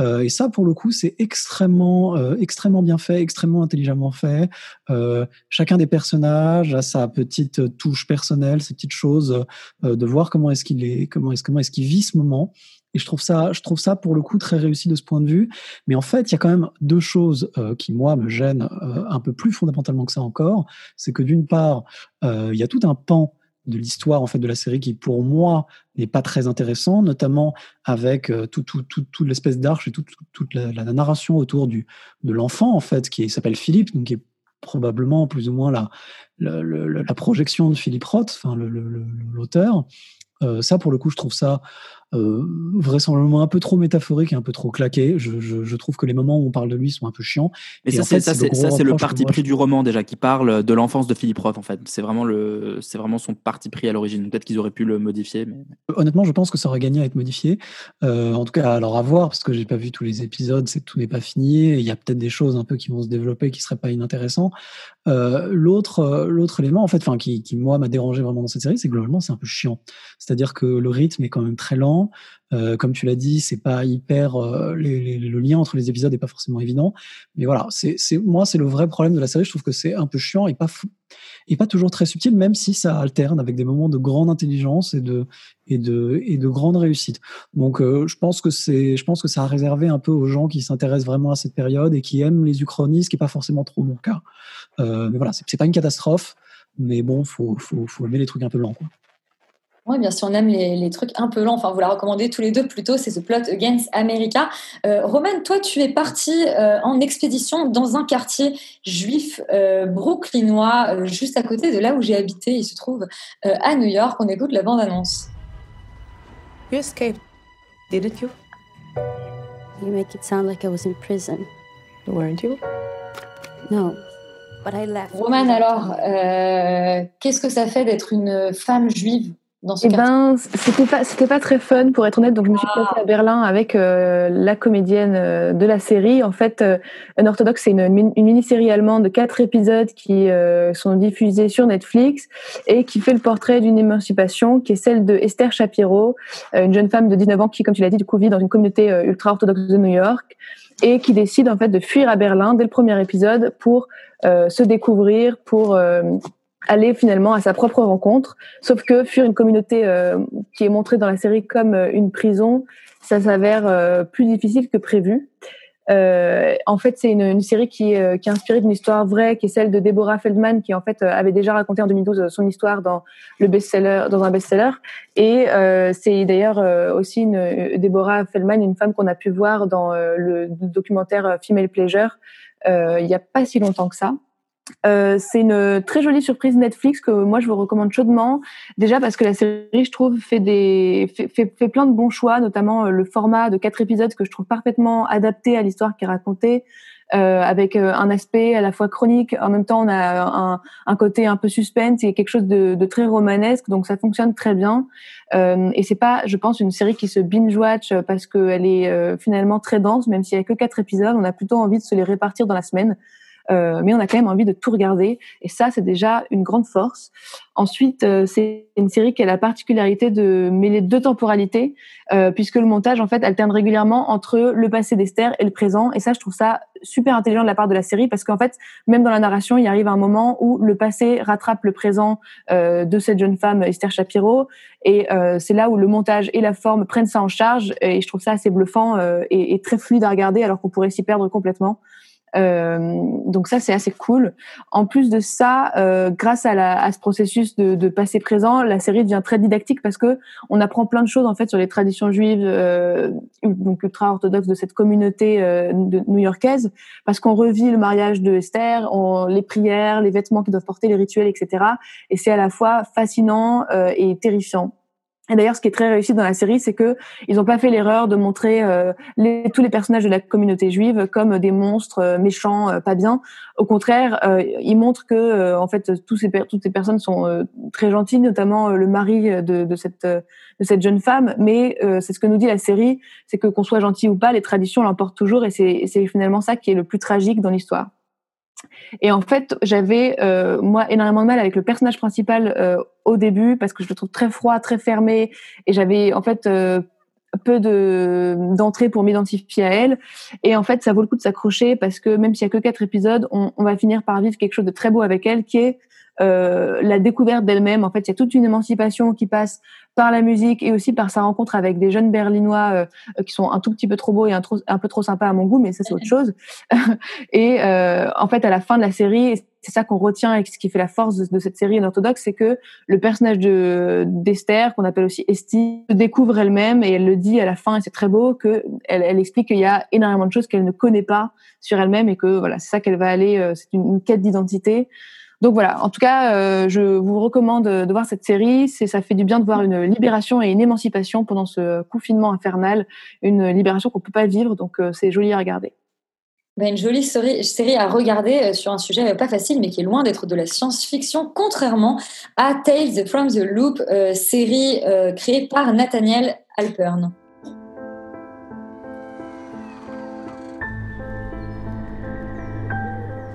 Speaker 14: Euh, et ça, pour le coup, c'est extrêmement, euh, extrêmement bien fait, extrêmement intelligemment fait. Euh, chacun des personnages a sa petite touche personnelle, ses petites choses, euh, de voir comment est-ce qu'il est, comment est-ce comment est-ce qu'il vit ce moment. Et je trouve ça, je trouve ça pour le coup très réussi de ce point de vue. Mais en fait, il y a quand même deux choses euh, qui moi me gênent euh, un peu plus fondamentalement que ça encore. C'est que d'une part, euh, il y a tout un pan de l'histoire en fait de la série qui pour moi n'est pas très intéressant, notamment avec euh, tout, tout, tout, toute l'espèce d'arche et toute, toute, toute la, narration autour du de l'enfant en fait qui s'appelle Philippe, donc qui est probablement plus ou moins la, la, projection de Philippe Roth, enfin l'auteur. Ça pour le coup je trouve ça euh, vraisemblablement un peu trop métaphorique et un peu trop claqué. Je, je, je, trouve que les moments où on parle de lui sont un peu chiants.
Speaker 11: Mais et ça, c'est le parti pris du roman déjà qui parle de l'enfance de Philippe Roth en fait. C'est vraiment le, c'est vraiment son parti pris à l'origine. Peut-être qu'ils auraient pu le modifier. Mais...
Speaker 14: Honnêtement, je pense que ça aurait gagné à être modifié. Euh, en tout cas, alors à voir parce que j'ai pas vu tous les épisodes, c'est tout n'est pas fini. Il y a peut-être des choses un peu qui vont se développer qui seraient pas inintéressantes. Euh, l'autre, l'autre élément en fait, enfin qui, qui moi m'a dérangé vraiment dans cette série, c'est que globalement c'est un peu chiant. C'est-à-dire que le rythme est quand même très lent. Euh, comme tu l'as dit, c'est pas hyper. Euh, le lien entre les épisodes est pas forcément évident. Mais voilà, moi, c'est le vrai problème de la série. Je trouve que c'est un peu chiant et pas toujours très subtil, même si ça alterne avec des moments de grande intelligence et de et de grande réussite. Donc, euh, je pense que ça a réservé un peu aux gens qui s'intéressent vraiment à cette période et qui aiment les uchronistes, ce qui est pas forcément trop mon cas. Mais voilà, c'est, pas une catastrophe, mais bon, faut faut faut aimer les trucs un peu. Quoi.
Speaker 9: Oui, bien sûr, on aime les, les, trucs un peu lents. Enfin, vous la recommandez tous les deux plutôt, c'est The Plot Against America. Euh, Roman, toi, tu es parti euh, en expédition dans un quartier juif euh, brooklynois, euh, juste à côté de là où j'ai habité. Il se trouve euh, à New York. On écoute la bande-annonce.
Speaker 15: You escaped, didn't you?
Speaker 16: You make it sound like I was in prison.
Speaker 15: Weren't you?
Speaker 16: No, but I left.
Speaker 9: Roman, alors, euh, qu'est-ce que ça fait d'être une femme juive? Dans ce
Speaker 17: Eh ben, c'était pas, c'était pas très fun pour être honnête. Donc, je me suis
Speaker 9: Ah.
Speaker 17: placée à Berlin avec euh, la comédienne euh, de la série. En fait, euh, Unorthodox, c'est une, une mini-série allemande de quatre épisodes qui euh, sont diffusés sur Netflix et qui fait le portrait d'une émancipation qui est celle de Esther Shapiro, euh, une jeune femme de 19 ans qui, comme tu l'as dit, du coup, vit dans une communauté ultra-orthodoxe de New York et qui décide en fait de fuir à Berlin dès le premier épisode pour euh, se découvrir, pour euh, aller finalement à sa propre rencontre. Sauf que fuir une communauté euh, qui est montrée dans la série comme euh, une prison, ça s'avère euh, plus difficile que prévu. Euh, en fait, c'est une, une série qui, euh, qui est inspirée d'une histoire vraie, qui est celle de Deborah Feldman, qui en fait avait déjà raconté en 2012 son histoire dans le best-seller, dans un best-seller. Et c'est d'ailleurs aussi une, Deborah Feldman, une femme qu'on a pu voir dans le documentaire Female Pleasure il n'y a pas si longtemps que ça. Euh, c'est une très jolie surprise Netflix que moi je vous recommande chaudement. Déjà parce que la série, je trouve, fait des fait, fait, plein de bons choix, notamment euh, le format de quatre épisodes que je trouve parfaitement adapté à l'histoire qui est racontée. Euh, avec euh, un aspect à la fois chronique, en même temps on a un, un côté un peu suspense et quelque chose de, de très romanesque, donc ça fonctionne très bien. Euh, et c'est pas, je pense, une série qui se binge watch parce qu'elle est euh, finalement très dense, même s'il y a que quatre épisodes, on a plutôt envie de se les répartir dans la semaine. Euh, mais on a quand même envie de tout regarder et ça c'est déjà une grande force. Ensuite, euh, c'est une série qui a la particularité de mêler deux temporalités euh, puisque le montage en fait alterne régulièrement entre le passé d'Esther et le présent et ça je trouve ça super intelligent de la part de la série parce qu'en fait même dans la narration il arrive un moment où le passé rattrape le présent euh, de cette jeune femme Esther Shapiro et euh, c'est là où le montage et la forme prennent ça en charge et je trouve ça assez bluffant euh, et, et très fluide à regarder alors qu'on pourrait s'y perdre complètement. Euh, donc ça c'est assez cool. En plus de ça, euh, grâce à, la, à ce processus de, de passé présent, la série devient très didactique parce que on apprend plein de choses en fait sur les traditions juives, euh, donc ultra orthodoxes de cette communauté new-yorkaise, parce qu'on revit le mariage de Esther, on, les prières, les vêtements qu'ils doivent porter, les rituels, etc. Et c'est à la fois fascinant et terrifiant. Et d'ailleurs, ce qui est très réussi dans la série, c'est que ils n'ont pas fait l'erreur de montrer euh, les, tous les personnages de la communauté juive comme des monstres euh, méchants, euh, pas bien. Au contraire, euh, ils montrent que euh, en fait tous ces toutes ces personnes sont euh, très gentilles, notamment le mari de, de cette de cette jeune femme. Mais c'est ce que nous dit la série, c'est que qu'on soit gentil ou pas, les traditions l'emportent toujours, et c'est finalement ça qui est le plus tragique dans l'histoire. Et en fait, j'avais euh, moi énormément de mal avec le personnage principal euh, au début parce que je le trouve très froid, très fermé, et j'avais en fait euh, peu de d'entrée pour m'identifier à elle. Et en fait, ça vaut le coup de s'accrocher parce que même s'il y a que quatre épisodes, on, on va finir par vivre quelque chose de très beau avec elle, qui est euh, la découverte d'elle-même. En fait, il y a toute une émancipation qui passe par la musique et aussi par sa rencontre avec des jeunes berlinois euh, qui sont un tout petit peu trop beaux et un, trop, un peu trop sympas à mon goût, mais ça c'est autre chose. et euh, en fait, à la fin de la série, c'est ça qu'on retient et ce qui fait la force de, de cette série orthodoxe, c'est que le personnage de d'Esther, qu'on appelle aussi Esti, découvre elle-même et elle le dit à la fin et c'est très beau que elle, elle explique qu'il y a énormément de choses qu'elle ne connaît pas sur elle-même et que voilà, c'est ça qu'elle va aller. euh, c'est une, une quête d'identité. Donc voilà, en tout cas, euh, je vous recommande de voir cette série. C'est, ça fait du bien de voir une libération et une émancipation pendant ce confinement infernal, une libération qu'on peut pas vivre. Donc euh, c'est joli à regarder.
Speaker 9: Ben, une jolie série, série à regarder euh, sur un sujet euh, pas facile, mais qui est loin d'être de la science-fiction, contrairement à Tales from the Loop, euh, série euh, créée par Nathaniel Alpern.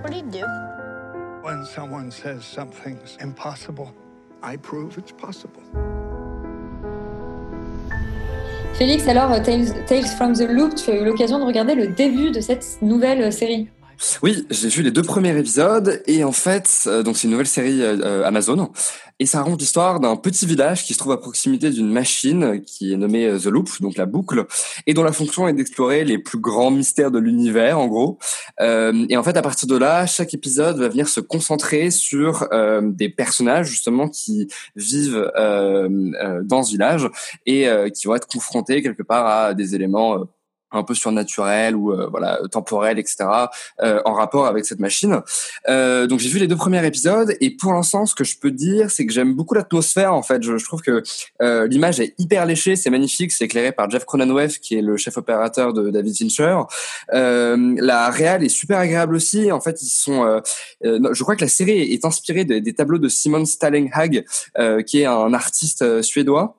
Speaker 18: What do you do?
Speaker 8: When someone says something's impossible, I prove it's possible.
Speaker 9: Félix, alors euh, Tales, Tales from the Loop, tu as eu l'occasion de regarder le début de cette nouvelle série.
Speaker 18: Oui, j'ai vu les deux premiers épisodes et en fait, euh, donc c'est une nouvelle série euh, Amazon et ça raconte l'histoire d'un petit village qui se trouve à proximité d'une machine qui est nommée euh, The Loop, donc la boucle, et dont la fonction est d'explorer les plus grands mystères de l'univers, en gros. Euh, et en fait, à partir de là, chaque épisode va venir se concentrer sur euh, des personnages justement qui vivent euh, euh, dans ce village et qui vont être confrontés quelque part à des éléments un peu surnaturel ou euh, voilà temporel etc euh, en rapport avec cette machine. Euh, donc j'ai vu les deux premiers épisodes et pour l'instant ce que je peux dire c'est que j'aime beaucoup l'atmosphère en fait. Je, je trouve que euh, l'image est hyper léchée c'est magnifique c'est éclairé par Jeff Cronenweth qui est le chef opérateur de David Fincher. Euh, la réal est super agréable aussi. En fait ils sont euh, je crois que la série est inspirée des, des tableaux de Simon Stallenhag qui est un artiste suédois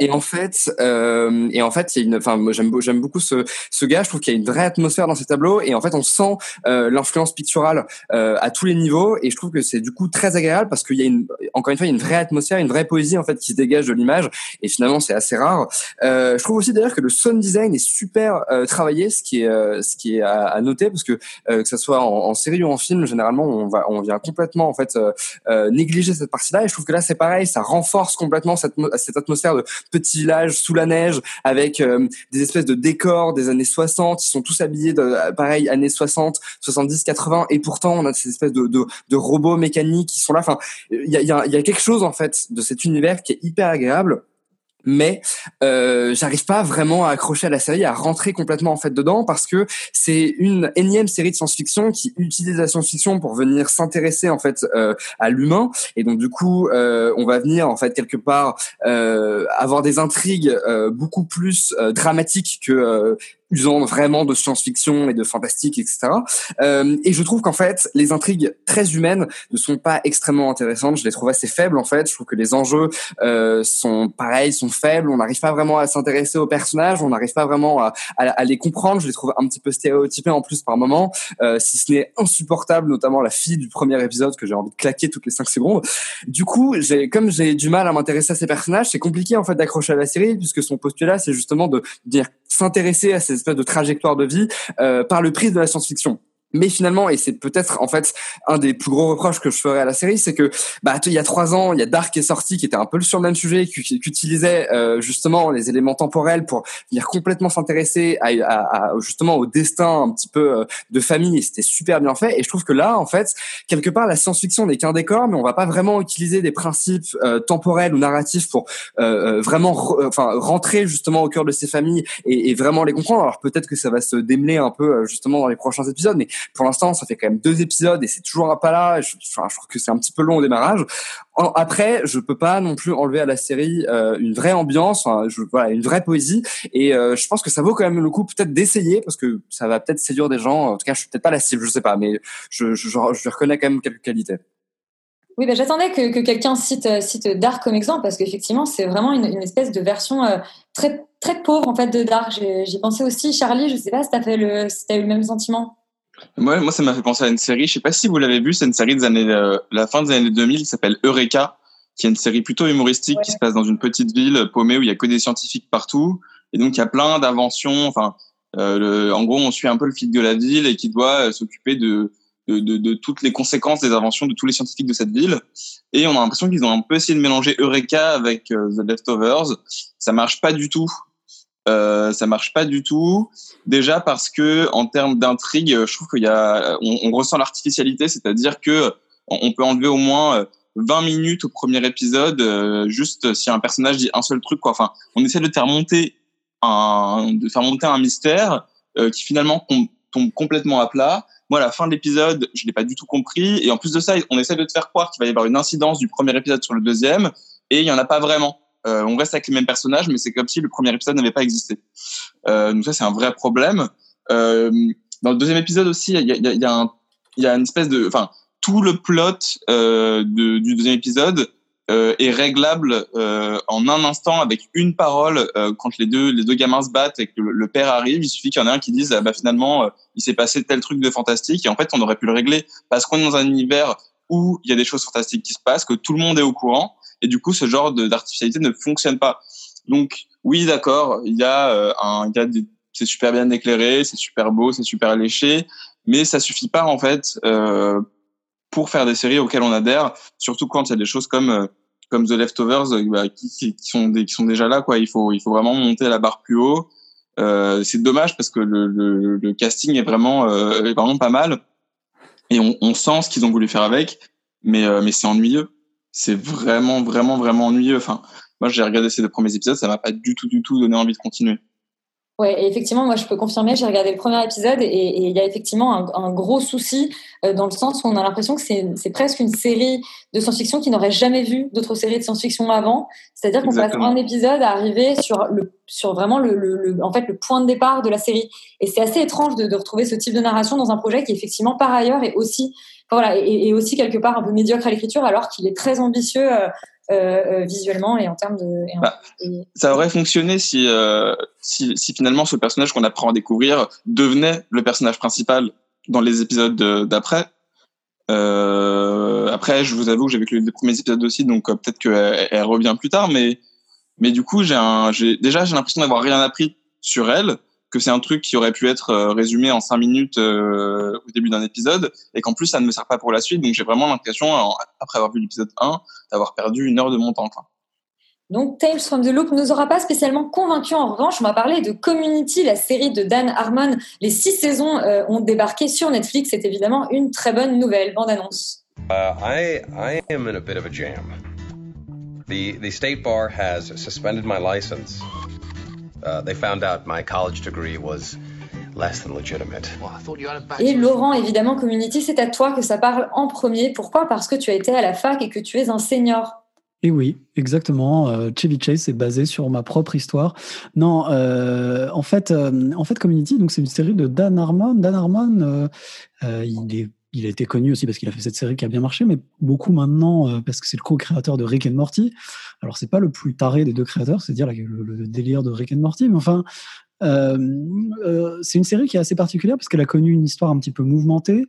Speaker 18: Et en fait, euh, et en fait, il y a une, enfin, j'aime, j'aime beaucoup ce, ce gars. Je trouve qu'il y a une vraie atmosphère dans ces tableaux, et en fait, on sent euh, l'influence picturale euh, à tous les niveaux, et je trouve que c'est du coup très agréable parce qu'il y a une, encore une fois, il y a une vraie atmosphère, une vraie poésie en fait qui se dégage de l'image, et finalement, c'est assez rare. Euh, je trouve aussi d'ailleurs que le sound design est super euh, travaillé, ce qui est, euh, ce qui est à, noter parce que que ça soit en, en, série ou en film, généralement, on va, on vient complètement en fait négliger cette partie-là, et je trouve que là, c'est pareil, ça renforce complètement cette, cette atmosphère petit village sous la neige avec euh, des espèces de décors des années 60. Ils sont tous habillés de pareil années 60, 70, 80 et pourtant on a ces espèces de, de, de robots mécaniques qui sont là. Enfin, il y a, y, a, y a quelque chose en fait de cet univers qui est hyper agréable mais euh, j'arrive pas vraiment à accrocher à la série, à rentrer complètement en fait dedans parce que c'est une énième série de science-fiction qui utilise la science-fiction pour venir s'intéresser en fait euh, à l'humain. Et donc du coup euh, on va venir en fait quelque part euh, avoir des intrigues euh, beaucoup plus euh, dramatiques que usant vraiment de science-fiction et de fantastique, etc. Euh, et je trouve qu'en fait, les intrigues très humaines ne sont pas extrêmement intéressantes. Je les trouve assez faibles, en fait. Je trouve que les enjeux euh, sont pareils, sont faibles. On n'arrive pas vraiment à s'intéresser aux personnages. On n'arrive pas vraiment à, à, à, les comprendre. Je les trouve un petit peu stéréotypés en plus par moment, euh, si ce n'est insupportable, notamment la fille du premier épisode que j'ai envie de claquer toutes les cinq secondes. Du coup, comme j'ai du mal à m'intéresser à ces personnages, c'est compliqué en fait d'accrocher à la série puisque son postulat c'est justement de dire s'intéresser à ces espèces de trajectoires de vie euh, par le prisme de la science-fiction. Mais finalement, et c'est peut-être en fait un des plus gros reproches que je ferais à la série, c'est que bah il y a trois ans, il y a Dark qui est sorti, qui était un peu sur le même sujet, qui, qui utilisait euh, justement les éléments temporels pour venir complètement s'intéresser à, à, à, justement au destin un petit peu euh, de famille, et c'était super bien fait. Et je trouve que là, en fait, quelque part, la science-fiction n'est qu'un décor, mais on va pas vraiment utiliser des principes euh, temporels ou narratifs pour euh, euh vraiment, re, enfin rentrer justement au cœur de ces familles et, et vraiment les comprendre. Alors peut-être que ça va se démêler un peu euh, justement dans les prochains épisodes, mais pour l'instant, ça fait quand même deux épisodes et c'est toujours pas là. Je, enfin, je trouve que c'est un petit peu long au démarrage. Après, je peux pas non plus enlever à la série euh, une vraie ambiance, je, une vraie poésie. Et euh, je pense que ça vaut quand même le coup peut-être d'essayer parce que ça va peut-être séduire des gens. En tout cas, je suis peut-être pas la cible, je sais pas, mais je, je, je, je reconnais quand même quelques qualités.
Speaker 9: Oui, ben, j'attendais que, que quelqu'un cite, cite Dark comme exemple parce qu'effectivement, c'est vraiment une, espèce de version euh, très, très pauvre en fait de Dark. J'y pensais aussi. Charlie, je sais pas si le, si t'as eu le même sentiment.
Speaker 2: Moi, moi, ça m'a fait penser à une série. Je sais pas si vous l'avez vue. C'est une série des années, euh, la fin des années 2000, qui s'appelle Eureka, qui est une série plutôt humoristique ouais. qui se passe dans une petite ville paumée où il y a que des scientifiques partout. Et donc, il y a plein d'inventions. Enfin, euh, le, en gros, on suit un peu le fil de la ville et qui doit euh, s'occuper de, de, de, de, toutes les conséquences des inventions de tous les scientifiques de cette ville. Et on a l'impression qu'ils ont un peu essayé de mélanger Eureka avec euh, The Leftovers. Ça marche pas du tout. Euh, ça marche pas du tout. Déjà parce que en termes d'intrigue, je trouve qu'il y a, on, ressent l'artificialité, c'est-à-dire que on peut enlever au moins 20 minutes au premier épisode, euh, juste si un personnage dit un seul truc, quoi. Enfin, on essaie de faire monter un, de faire monter un mystère euh, qui finalement tombe complètement à plat. Moi, à la fin de l'épisode, je l'ai pas du tout compris. Et en plus de ça, on essaie de te faire croire qu'il va y avoir une incidence du premier épisode sur le deuxième, et il y en a pas vraiment. Euh, on reste avec les mêmes personnages, mais c'est comme si le premier épisode n'avait pas existé. Euh, donc ça, c'est un vrai problème. Euh, dans le deuxième épisode aussi, il y a, y, a, y, a un, y a une espèce de, enfin, tout le plot euh, du deuxième épisode euh, est réglable euh, en un instant avec une parole. Quand les deux les deux gamins se battent et que le, le père arrive, il suffit qu'il y en ait un qui dise, ah, bah finalement, il s'est passé tel truc de fantastique. Et en fait, on aurait pu le régler parce qu'on est dans un univers où il y a des choses fantastiques qui se passent, que tout le monde est au courant. Et du coup, ce genre d'artificialité ne fonctionne pas. Donc, oui, d'accord, il y a euh, un, il y a des, c'est super bien éclairé, c'est super beau, c'est super léché, mais ça suffit pas en fait euh, pour faire des séries auxquelles on adhère, surtout quand il y a des choses comme euh, comme The Leftovers euh, bah, qui, qui, sont des, qui sont déjà là quoi. Il faut il faut vraiment monter la barre plus haut. Euh, c'est dommage parce que le, le, le casting est vraiment euh, est vraiment pas mal et on, on sent ce qu'ils ont voulu faire avec, mais mais c'est ennuyeux. C'est vraiment vraiment vraiment ennuyeux. Enfin, moi j'ai regardé ces deux premiers épisodes, ça m'a pas du tout du tout donné envie de continuer.
Speaker 9: Ouais, et effectivement, moi je peux confirmer, j'ai regardé le premier épisode et il y a effectivement un, un gros souci euh, dans le sens où on a l'impression que c'est presque une série de science-fiction qui n'aurait jamais vu d'autres séries de science-fiction avant. C'est-à-dire qu'on passe un épisode à arriver sur le sur vraiment le, le, le- en fait le point de départ de la série. Et c'est assez étrange de, de retrouver ce type de narration dans un projet qui effectivement par ailleurs est aussi voilà et, et aussi quelque part un peu médiocre à l'écriture alors qu'il est très ambitieux euh, euh, euh, visuellement et en termes de et en-
Speaker 2: Bah,
Speaker 9: et-
Speaker 2: ça aurait fonctionné si, euh, si, si finalement ce personnage qu'on apprend à découvrir devenait le personnage principal dans les épisodes de- d'après. Euh, après, je vous avoue que j'ai que les premiers épisodes aussi, donc peut-être qu'elle elle revient plus tard, mais, mais du coup, j'ai, déjà, j'ai l'impression d'avoir rien appris sur elle, que c'est un truc qui aurait pu être euh, résumé en cinq minutes euh, au début d'un épisode, et qu'en plus, ça ne me sert pas pour la suite, donc j'ai vraiment l'impression, en- après avoir vu l'épisode 1, d'avoir perdu une heure de mon temps. Quoi.
Speaker 9: Donc Tales from the Loop nous aura pas spécialement convaincus. En revanche, on va parler de Community, la série de Dan Harmon. Les six saisons euh, ont débarqué sur Netflix. C'est évidemment une très bonne nouvelle. Bande annonce.
Speaker 19: Uh, I I am in a bit of a jam. The the state bar has suspended my license.
Speaker 9: Et Laurent, évidemment, Community, c'est à toi que ça parle en premier. Pourquoi? Parce que tu as été à la fac et que tu es un senior.
Speaker 14: Et oui, exactement. Euh, Chevy Chase est basé sur ma propre histoire. Non, euh, en fait, euh, en fait, Community, donc c'est une série de Dan Harmon. Dan Harmon, euh, euh, il est il a été connu aussi parce qu'il a fait cette série qui a bien marché, mais beaucoup maintenant euh, parce que c'est le co-créateur de Rick and Morty. Alors c'est pas le plus taré des deux créateurs, c'est dire le, délire de Rick and Morty, mais enfin euh, euh, c'est une série qui est assez particulière parce qu'elle a connu une histoire un petit peu mouvementée.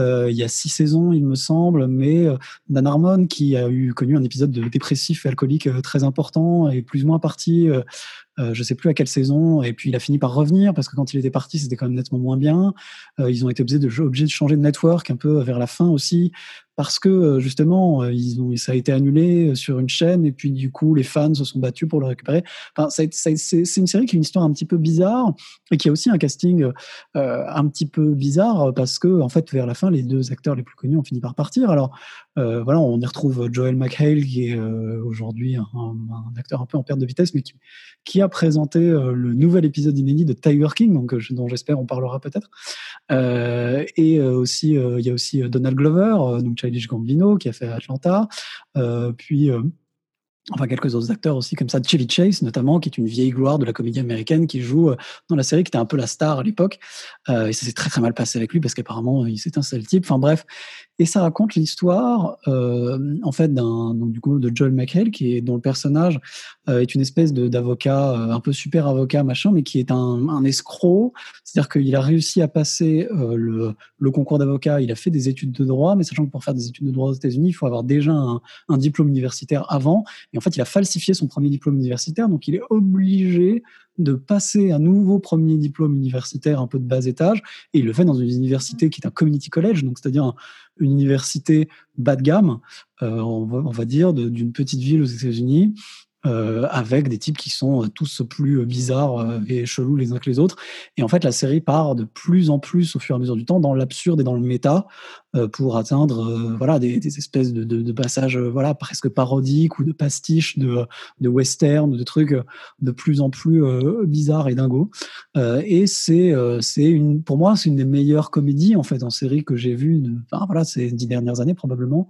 Speaker 14: Euh, il y a six saisons, il me semble, mais euh, Dan Harmon qui a eu connu un épisode de dépressif et alcoolique euh, très important et plus ou moins parti. Euh, euh, je sais plus à quelle saison, et puis il a fini par revenir parce que quand il était parti, c'était quand même nettement moins bien. Euh, ils ont été obligés de, changer de network un peu vers la fin aussi parce que euh, justement ça a été annulé sur une chaîne et puis du coup les fans se sont battus pour le récupérer. Enfin, c'est une série qui a une histoire un petit peu bizarre et qui a aussi un casting un petit peu bizarre parce que en fait vers la fin les deux acteurs les plus connus ont fini par partir. Alors euh, voilà, on y retrouve Joel McHale qui est euh, aujourd'hui un, un acteur un peu en perte de vitesse mais qui, qui a présenté euh, le nouvel épisode inédit de Tiger King donc euh, dont j'espère on parlera peut-être. Euh, et euh, aussi euh, il y a aussi euh, Donald Glover euh, donc Childish Gambino qui a fait Atlanta euh, puis euh, Enfin, quelques autres acteurs aussi, comme ça. Chevy Chase, notamment, qui est une vieille gloire de la comédie américaine, qui joue euh, dans la série, qui était un peu la star à l'époque. Euh, et ça s'est très, très mal passé avec lui, parce qu'apparemment, il s'est un sale type. Enfin, bref. Et ça raconte l'histoire, euh, en fait, d'un, donc, du coup, de Joel McHale, qui est, dont le personnage euh, est une espèce de, d'avocat, euh, un peu super avocat, machin, mais qui est un, un escroc. C'est-à-dire qu'il a réussi à passer euh, le, le concours d'avocat, il a fait des études de droit, mais sachant que pour faire des études de droit aux États-Unis, il faut avoir déjà un, un diplôme universitaire avant. Et en fait, il a falsifié son premier diplôme universitaire, donc il est obligé de passer un nouveau premier diplôme universitaire un peu de bas étage, et il le fait dans une université qui est un community college, donc c'est-à-dire un- une université bas de gamme, euh, on, va, dire, d'une petite ville aux États-Unis, euh, avec des types qui sont euh, tous plus bizarres et chelous les uns que les autres. Et en fait, la série part de plus en plus au fur et à mesure du temps dans l'absurde et dans le méta pour atteindre euh, voilà des, des espèces de, de, de passages euh, voilà presque parodiques ou de pastiches de, de western, de trucs euh, de plus en plus euh, bizarres et dingos. Euh, et c'est euh, c'est une pour moi c'est une des meilleures comédies en fait en série que j'ai vues enfin voilà ces dix dernières années probablement.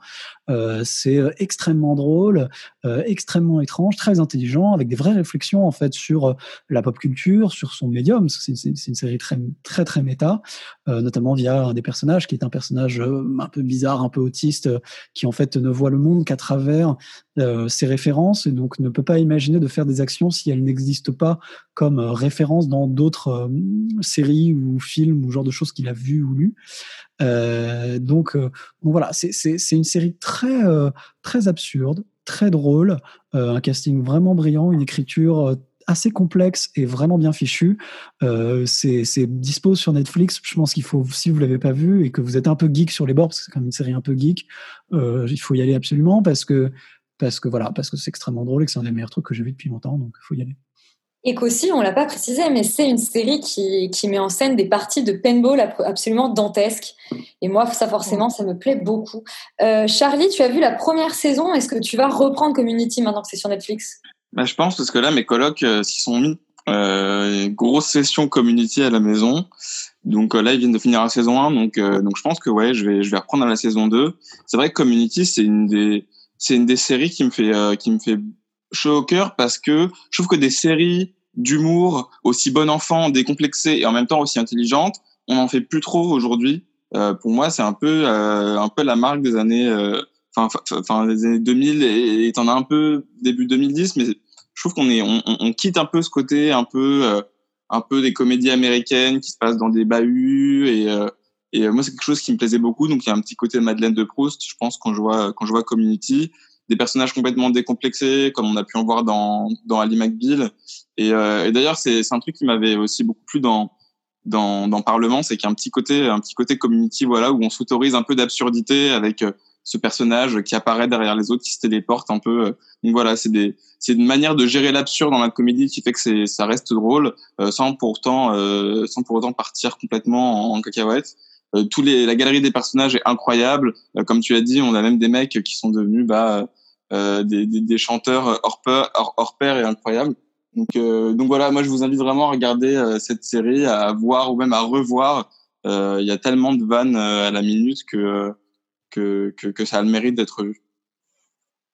Speaker 14: Euh, c'est euh, extrêmement drôle, euh, extrêmement étrange, très intelligent, avec des vraies réflexions en fait sur euh, la pop culture, sur son médium. C'est une série très très très méta, euh, notamment via un des personnages qui est un personnage euh, un peu bizarre, un peu autiste, euh, qui en fait ne voit le monde qu'à travers euh, ses références et donc ne peut pas imaginer de faire des actions si elles n'existent pas comme euh, référence dans d'autres euh, séries ou films ou genre de choses qu'il a vues ou. Euh, donc, euh, voilà, c'est- une série très euh, très absurde, très drôle, euh, un casting vraiment brillant, une écriture euh, assez complexe et vraiment bien fichu. Euh, c'est dispo sur Netflix. Je pense qu'il faut, si vous l'avez pas vu et que vous êtes un peu geek sur les bords, parce que c'est quand même une série un peu geek, euh, il faut y aller absolument parce que parce que voilà, parce que c'est extrêmement drôle et que c'est un des meilleurs trucs que j'ai vu depuis longtemps, donc il faut y aller.
Speaker 9: Et qu'aussi, on l'a pas précisé, mais c'est une série qui, qui met en scène des parties de paintball absolument dantesques. Et moi, ça forcément, ça me plaît beaucoup. Euh, Charlie, tu as vu la première saison. Est-ce que tu vas reprendre Community maintenant que c'est sur Netflix?
Speaker 2: Bah, je pense parce que là, mes colocs euh, s'y sont mis. Euh, grosse session community à la maison. Donc euh, là, ils viennent de finir la saison 1. Donc, euh, donc je pense que ouais, je vais, je vais reprendre à la saison 2. C'est vrai que Community, c'est une des, c'est une des séries qui me fait, euh, qui me fait chaud au cœur parce que je trouve que des séries d'humour aussi bon enfant, décomplexées et en même temps aussi intelligentes, on en fait plus trop aujourd'hui. Euh, pour moi, c'est un peu, euh, un peu la marque des années, euh, enfin, enfin des années 2000 et et t'en as un peu début 2010, mais je trouve qu'on est, on, on- quitte un peu ce côté un peu, euh, un peu des comédies américaines qui se passent dans des bahuts et euh, et euh, moi c'est quelque chose qui me plaisait beaucoup. Donc il y a un petit côté de Madeleine de Proust, je pense quand je vois quand je vois Community, des personnages complètement décomplexés comme on a pu en voir dans dans Ali McBeal. Et, euh, et d'ailleurs c'est c'est un truc qui m'avait aussi beaucoup plu dans dans, dans Parlement, c'est qu'il y a un petit côté, un petit côté community, voilà, où on s'autorise un peu d'absurdité avec euh, ce personnage qui apparaît derrière les autres, qui se téléporte un peu. euh. Donc voilà, c'est des, c'est une manière de gérer l'absurde dans la comédie qui fait que c'est, ça reste drôle, euh, sans pour autant, euh, sans pour autant partir complètement en, en cacahuète. Euh, tous les, la galerie des personnages est incroyable. Euh, comme tu as dit, on a même des mecs qui sont devenus, bah, euh, des, des, des chanteurs hors, pair- hors, hors pair et incroyables. Donc, donc voilà, moi je vous invite vraiment à regarder cette série, à voir ou même à revoir. Il y a tellement de vannes à la minute que, que, ça a le mérite d'être vu.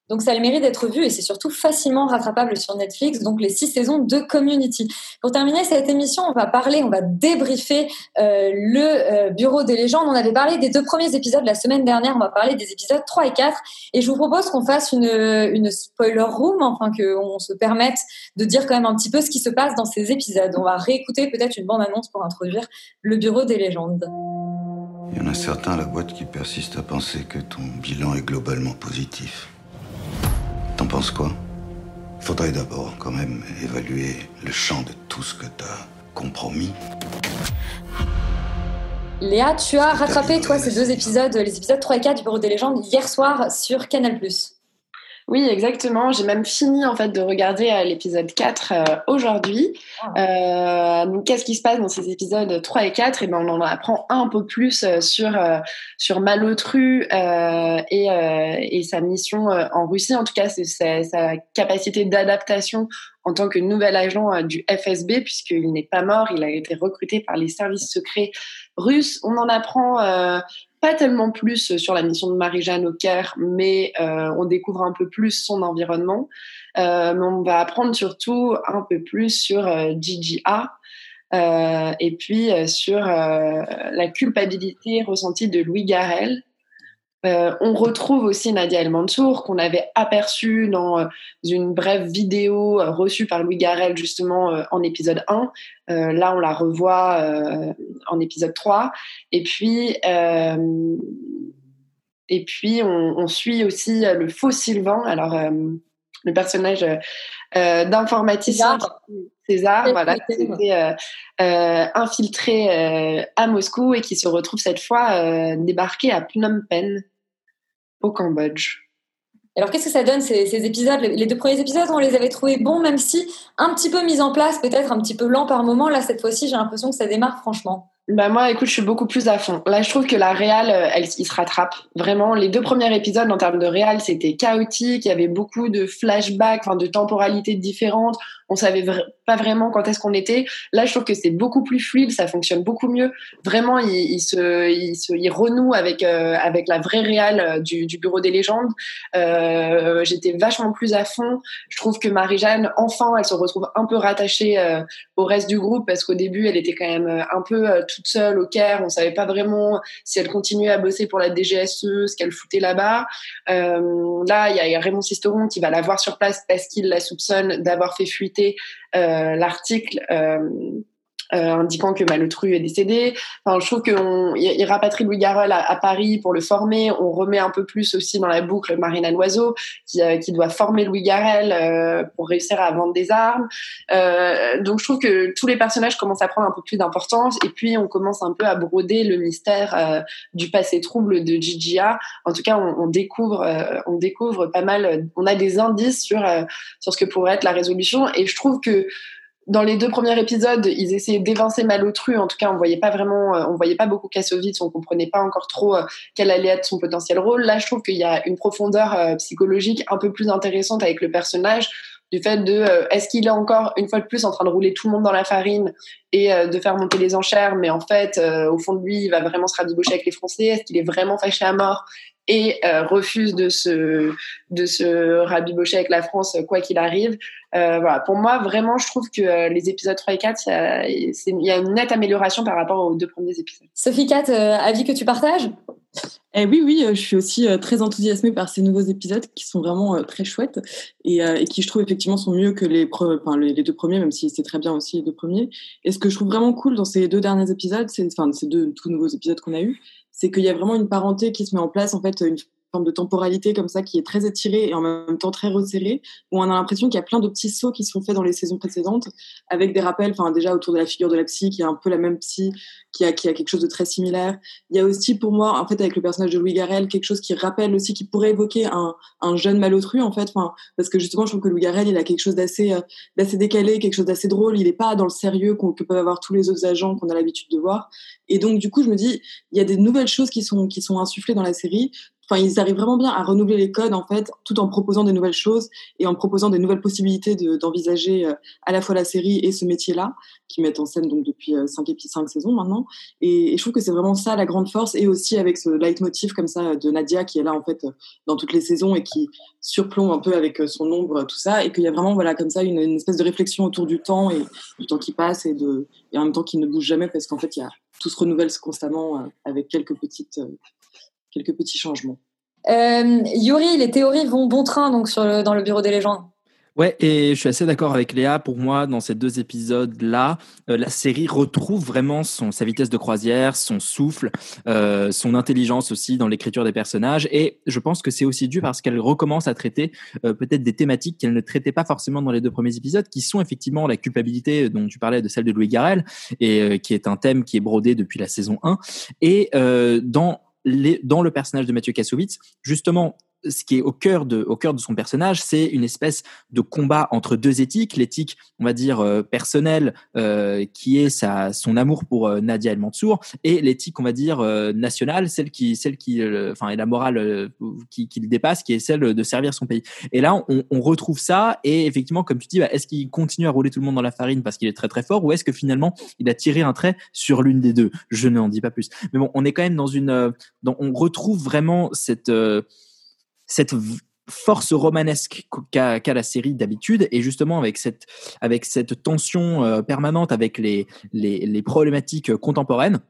Speaker 9: Donc ça a le mérite d'être vu et c'est surtout facilement rattrapable sur Netflix, donc les six saisons de Community. Pour terminer cette émission, on va parler, on va débriefer euh, le euh, Bureau des légendes. On avait parlé des deux premiers épisodes la semaine dernière, on va parler des épisodes 3 et 4 et je vous propose qu'on fasse une, une spoiler room, enfin qu'on se permette de dire quand même un petit peu ce qui se passe dans ces épisodes. On va réécouter peut-être une bande-annonce pour introduire le Bureau des légendes.
Speaker 20: Il y en a certains à la boîte qui persistent à penser que ton bilan est globalement positif. T'en penses quoi? Faudrait d'abord quand même évaluer le champ de tout ce que t'as compromis.
Speaker 9: Léa, tu as rattrapé toi ces deux épisodes, les épisodes 3 et 4 du Bureau des légendes hier soir sur Canal+.
Speaker 10: Oui, exactement. J'ai même fini en fait de regarder euh, l'épisode 4 euh, aujourd'hui. Euh, donc, qu'est-ce qui se passe dans ces épisodes 3 et 4 Et ben, on en apprend un peu plus euh, sur euh, sur Malotru euh, et, euh, et sa mission euh, en Russie. En tout cas, c'est sa, sa capacité d'adaptation en tant que nouvel agent euh, du FSB, puisqu'il n'est pas mort, il a été recruté par les services secrets russes. On en apprend euh, pas tellement plus sur la mission de Marie-Jeanne au Caire, mais euh, on découvre un peu plus son environnement. Euh, mais on va apprendre surtout un peu plus sur euh, GGA euh, et puis euh, sur euh, la culpabilité ressentie de Louis Garrel. Euh, on retrouve aussi Nadia El Mansour qu'on avait aperçu dans euh, une brève vidéo euh, reçue par Louis Garrel justement en épisode 1. Euh, là, on la revoit euh, en épisode 3. Et puis, et puis on, on suit aussi le faux Sylvain. Alors, le personnage d'informaticien César, voilà, qui était euh, euh, infiltré euh, à Moscou et qui se retrouve cette fois débarqué à Phnom Penh, au Cambodge.
Speaker 9: Alors qu'est-ce que ça donne ces, ces épisodes? Les deux premiers épisodes, on les avait trouvés bons, même si un petit peu mis en place, peut-être un petit peu lent par moment. Là, cette fois-ci, j'ai l'impression que ça démarre franchement.
Speaker 10: Bah moi, écoute, je suis beaucoup plus à fond. Là, je trouve que la réal, euh, elle, il se rattrape. Vraiment, les deux premiers épisodes en termes de réal, c'était chaotique. Il y avait beaucoup de flashbacks, enfin de temporalités différentes. On savait pas vraiment quand est-ce qu'on était. Là, je trouve que c'est beaucoup plus fluide, ça fonctionne beaucoup mieux. Vraiment, il, se, il se, il renoue avec euh, avec la vraie réal euh, du, du Bureau des légendes. Euh, J'étais vachement plus à fond. Je trouve que Marie-Jeanne, enfin, elle se retrouve un peu rattachée euh, au reste du groupe parce qu'au début, elle était quand même euh, un peu euh, toute seule au Caire. On savait pas vraiment si elle continuait à bosser pour la DGSE, ce qu'elle foutait là-bas. Là, il y a Raymond Sisteron qui va la voir sur place parce qu'il la soupçonne d'avoir fait fuiter euh, l'article. Euh, indiquant que Malotru est décédé. Enfin, je trouve qu'il il rapatrie Louis Garrel à, à, Paris pour le former. On remet un peu plus aussi dans la boucle Marina Loiseau, qui, euh, qui doit former Louis Garrel euh, pour réussir à vendre des armes. Euh, donc, je trouve que tous les personnages commencent à prendre un peu plus d'importance. Et puis, on commence un peu à broder le mystère euh, du passé trouble de Gigia. En tout cas, on, on découvre, euh, on découvre pas mal. On a des indices sur sur ce que pourrait être la résolution. Et je trouve que dans les deux premiers épisodes, ils essayaient d'évincer Malotru. En tout cas, on voyait pas vraiment, on voyait pas beaucoup Kassovitz. On comprenait pas encore trop quel allait être son potentiel rôle. Là, je trouve qu'il y a une profondeur psychologique un peu plus intéressante avec le personnage du fait de euh, est-ce qu'il est encore une fois de plus en train de rouler tout le monde dans la farine et euh, de faire monter les enchères, mais en fait, euh, au fond de lui, il va vraiment se rabibocher avec les Français. Est-ce qu'il est vraiment fâché à mort? Et refuse de se de se rabibocher avec la France quoi qu'il arrive Voilà, pour moi, vraiment, je trouve que les épisodes 3 et 4, il y, a une nette amélioration par rapport aux deux premiers épisodes.
Speaker 9: Sophie 4, avis que tu partages?
Speaker 21: Eh oui, oui, je suis aussi très enthousiasmée par ces nouveaux épisodes qui sont vraiment très chouettes et, et, qui, je trouve, effectivement, sont mieux que les, enfin, les, les, deux premiers, même si c'est très bien aussi les deux premiers. Et ce que je trouve vraiment cool dans ces deux derniers épisodes, c'est, enfin, ces deux tout nouveaux épisodes qu'on a eus, c'est qu'il y a vraiment une parenté qui se met en place, en fait, une forme de temporalité comme ça qui est très étirée et en même temps très resserrée, où on a l'impression qu'il y a plein de petits sauts qui sont faits dans les saisons précédentes, avec des rappels, enfin déjà autour de la figure de la psy, qui est un peu la même psy, qui a, qui a quelque chose de très similaire. Il y a aussi pour moi, en fait, avec le personnage de Louis Garrel, quelque chose qui rappelle aussi, qui pourrait évoquer un, un jeune malotru, en fait, enfin, parce que justement, je trouve que Louis Garrel, il a quelque chose d'assez, euh, décalé, quelque chose d'assez drôle. Il n'est pas dans le sérieux qu'on, que peuvent avoir tous les autres agents qu'on a l'habitude de voir. Et donc, du coup, je me dis, il y a des nouvelles choses qui sont, qui sont insufflées dans la série enfin ils arrivent vraiment bien à renouveler les codes en fait tout en proposant des nouvelles choses et en proposant des nouvelles possibilités de, d'envisager euh, à la fois la série et ce métier là qui mettent en scène donc depuis 5 épisodes 5 saisons maintenant. Et, je trouve que c'est vraiment ça la grande force et aussi avec ce leitmotiv comme ça de Nadia qui est là en fait dans toutes les saisons et qui surplombe un peu avec son ombre tout ça et qu'il y a vraiment voilà comme ça une, une, espèce de réflexion autour du temps et du temps qui passe et de et en même temps qui ne bouge jamais parce qu'en fait il y a tout se renouvelle constamment euh, avec quelques petites euh, quelques petits changements.
Speaker 9: Euh, Yuri, les théories vont bon train donc sur le, dans le bureau des légendes.
Speaker 11: Ouais, et je suis assez d'accord avec Léa. Pour moi, dans ces deux épisodes-là, euh, la série retrouve vraiment son, sa vitesse de croisière, son souffle, euh, son intelligence aussi dans l'écriture des personnages. Et je pense que c'est aussi dû parce qu'elle recommence à traiter euh, peut-être des thématiques qu'elle ne traitait pas forcément dans les deux premiers épisodes, qui sont effectivement la culpabilité dont tu parlais de celle de Louis Garrel, et euh, qui est un thème qui est brodé depuis la saison 1. Et euh, dans les, dans le personnage de Mathieu Kassovitz, justement, ce qui est au cœur de, au cœur de son personnage, c'est une espèce de combat entre deux éthiques, l'éthique, on va dire euh, personnelle, euh, qui est sa, son amour pour euh, Nadia El Mansour, et l'éthique, on va dire nationale, celle qui, celle qui, enfin, est la morale qui, qui, le dépasse, qui est celle de servir son pays. Et là, on, on retrouve ça, et effectivement, comme tu dis, bah, est-ce qu'il continue à rouler tout le monde dans la farine parce qu'il est très très fort, ou est-ce que finalement il a tiré un trait sur l'une des deux? Je n'en dis pas plus. Mais bon, on est quand même dans une, dans, on retrouve vraiment cette cette force romanesque qu'a qu la série d'habitude. Et justement avec cette tension euh, permanente avec les problématiques contemporaines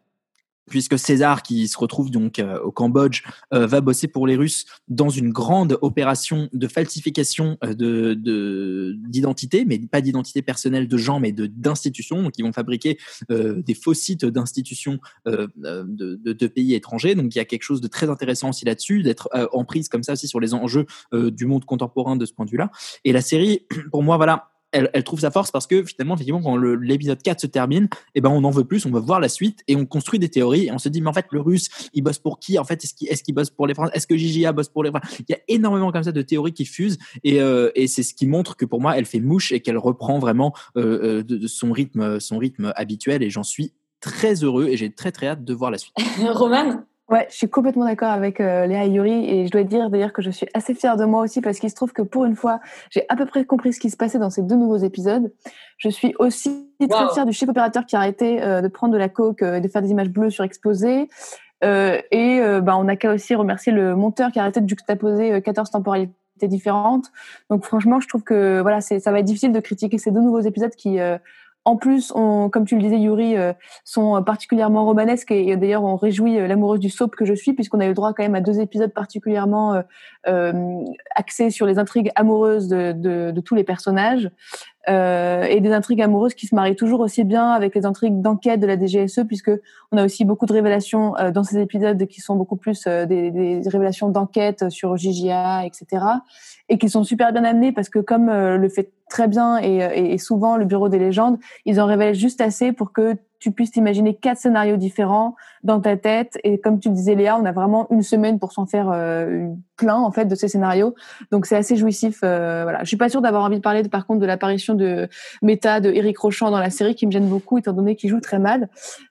Speaker 11: puisque César, qui se retrouve donc euh, au Cambodge, euh, va bosser pour les Russes dans une grande opération de falsification euh, de d'identité, mais pas d'identité personnelle de gens, mais de d'institutions. Donc, ils vont fabriquer euh, des faux sites d'institutions euh, de, de, de, pays étrangers. Donc, il y a quelque chose de très intéressant aussi là-dessus, d'être en prise comme ça aussi sur les enjeux du monde contemporain de ce point de vue-là. Et la série, pour moi, voilà, elle, trouve sa force parce que finalement, effectivement, quand l'épisode 4 se termine, eh ben, on en veut plus, on veut voir la suite et on construit des théories et on se dit, mais en fait, le russe, il bosse pour qui? En fait, est-ce qu'il est qu bosse pour les Français? Est-ce que JJA bosse pour les Français? Il y a énormément comme ça de théories qui fusent et, euh, et c'est ce qui montre que pour moi, elle fait mouche et qu'elle reprend vraiment euh, de, de son rythme, son rythme habituel et j'en suis très heureux et j'ai très très hâte de voir la suite.
Speaker 9: Roman?
Speaker 17: Ouais, je suis complètement d'accord avec euh, Léa et Yuri et je dois dire d'ailleurs que je suis assez fière de moi aussi parce qu'il se trouve que pour une fois, j'ai à peu près compris ce qui se passait dans ces deux nouveaux épisodes. Je suis aussi wow. très fière du chef opérateur qui a arrêté euh, de prendre de la coke et euh, de faire des images bleues surexposées. Euh, et bah, on a qu'à aussi remercier le monteur qui a arrêté de juxtaposer 14 temporalités différentes. Donc franchement, je trouve que voilà, ça va être difficile de critiquer ces deux nouveaux épisodes qui en plus, comme tu le disais, Yuri, euh, sont particulièrement romanesques et, d'ailleurs, on réjouit euh, l'amoureuse du soap que je suis, puisqu'on a eu le droit quand même à deux épisodes particulièrement euh, euh axés sur les intrigues amoureuses de, de, de tous les personnages. euh, et des intrigues amoureuses qui se marient toujours aussi bien avec les intrigues d'enquête de la DGSE, puisque on a aussi beaucoup de révélations euh, dans ces épisodes qui sont beaucoup plus euh, des, des révélations d'enquête sur JJA, etc. Et qui sont super bien amenées parce que comme euh, le fait très bien et, et- et souvent le Bureau des légendes, ils en révèlent juste assez pour que tu puisses t'imaginer quatre scénarios différents dans ta tête. Et comme tu le disais, Léa, on a vraiment une semaine pour s'en faire euh, plein en fait de ces scénarios. Donc c'est assez jouissif. Euh, voilà. Je suis pas sûre d'avoir envie de parler de- par contre de l'apparition de Méta de Eric Rochant dans la série qui me gêne beaucoup étant donné qu'il joue très mal.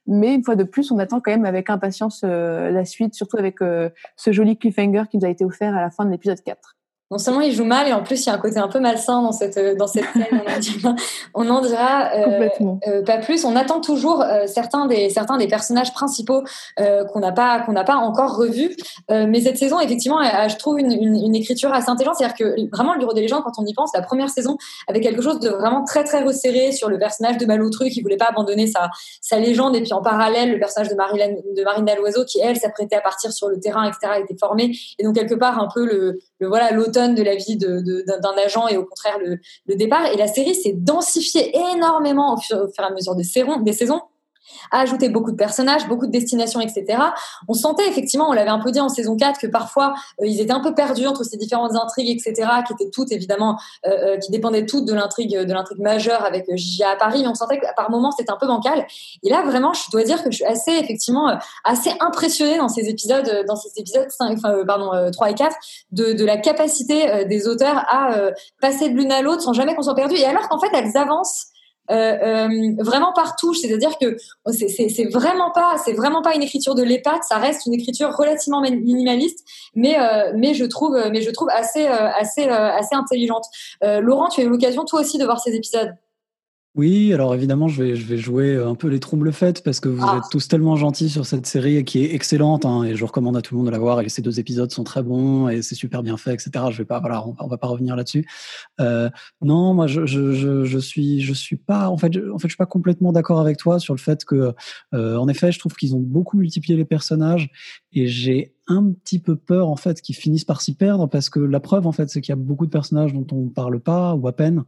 Speaker 17: Mais une fois de plus, on attend quand même avec impatience euh, la suite, surtout avec euh, ce joli cliffhanger qui nous a été offert à la fin de l'épisode 4.
Speaker 9: Non seulement il joue mal, et en plus il y a un côté un peu malsain dans cette euh, dans cette scène. On en dira, on en dira euh, euh, pas plus. On attend toujours euh, certains des certains des personnages principaux qu'on n'a pas qu'on n'a pas encore revus. Mais cette saison, effectivement, elle je trouve une, une, une écriture assez intelligente. C'est-à-dire que vraiment le Bureau des légendes, quand on y pense, la première saison avait quelque chose de vraiment très très resserré sur le personnage de Malotru qui voulait pas abandonner sa sa légende, et puis en parallèle le personnage de Marilyn de Marine Dalloiseau qui elle s'apprêtait à partir sur le terrain, etc. était formée et donc quelque part un peu le, le voilà l'automne de la vie d'un agent et au contraire le, départ. Et la série s'est densifiée énormément au fur et à mesure des saisons, des saisons a ajouté beaucoup de personnages, beaucoup de destinations, etc. On sentait effectivement, on l'avait un peu dit en saison 4, que parfois euh, ils étaient un peu perdus entre ces différentes intrigues, etc., qui étaient toutes évidemment, euh, euh, qui dépendaient toutes de l'intrigue, de l'intrigue majeure avec JA à Paris, mais on sentait que par moments c'était un peu bancal. Et là vraiment, je dois dire que je suis assez effectivement assez impressionnée dans ces épisodes, dans ces épisodes 5, enfin, euh, pardon euh, 3 et 4, de, de la capacité des auteurs à passer de l'une à l'autre sans jamais qu'on soit perdu. Et alors qu'en fait elles avancent euh, euh, vraiment par touche, c'est-à-dire que c'est- vraiment pas, c'est vraiment pas une écriture de l'EHPAD, ça reste une écriture relativement min- minimaliste, mais euh, mais je trouve, mais je trouve assez euh, assez euh, assez intelligente. Laurent, tu as eu l'occasion toi aussi de voir ces épisodes?
Speaker 14: Oui, alors évidemment, je vais, je vais jouer un peu les troubles faites parce que vous
Speaker 9: Ah.
Speaker 14: êtes tous tellement gentils sur cette série et qui est excellente hein, et je recommande à tout le monde de la voir et ces deux épisodes sont très bons et c'est super bien fait, etc. Je vais pas, voilà, on, va- on va pas revenir là-dessus. Euh, non, moi, je, je, je, je suis, je suis pas, en fait, je, en fait, je suis pas complètement d'accord avec toi sur le fait que, euh, en effet, je trouve qu'ils ont beaucoup multiplié les personnages et j'ai un petit peu peur en fait qu'ils finissent par s'y perdre parce que la preuve en fait c'est qu'il y a beaucoup de personnages dont on parle pas ou à peine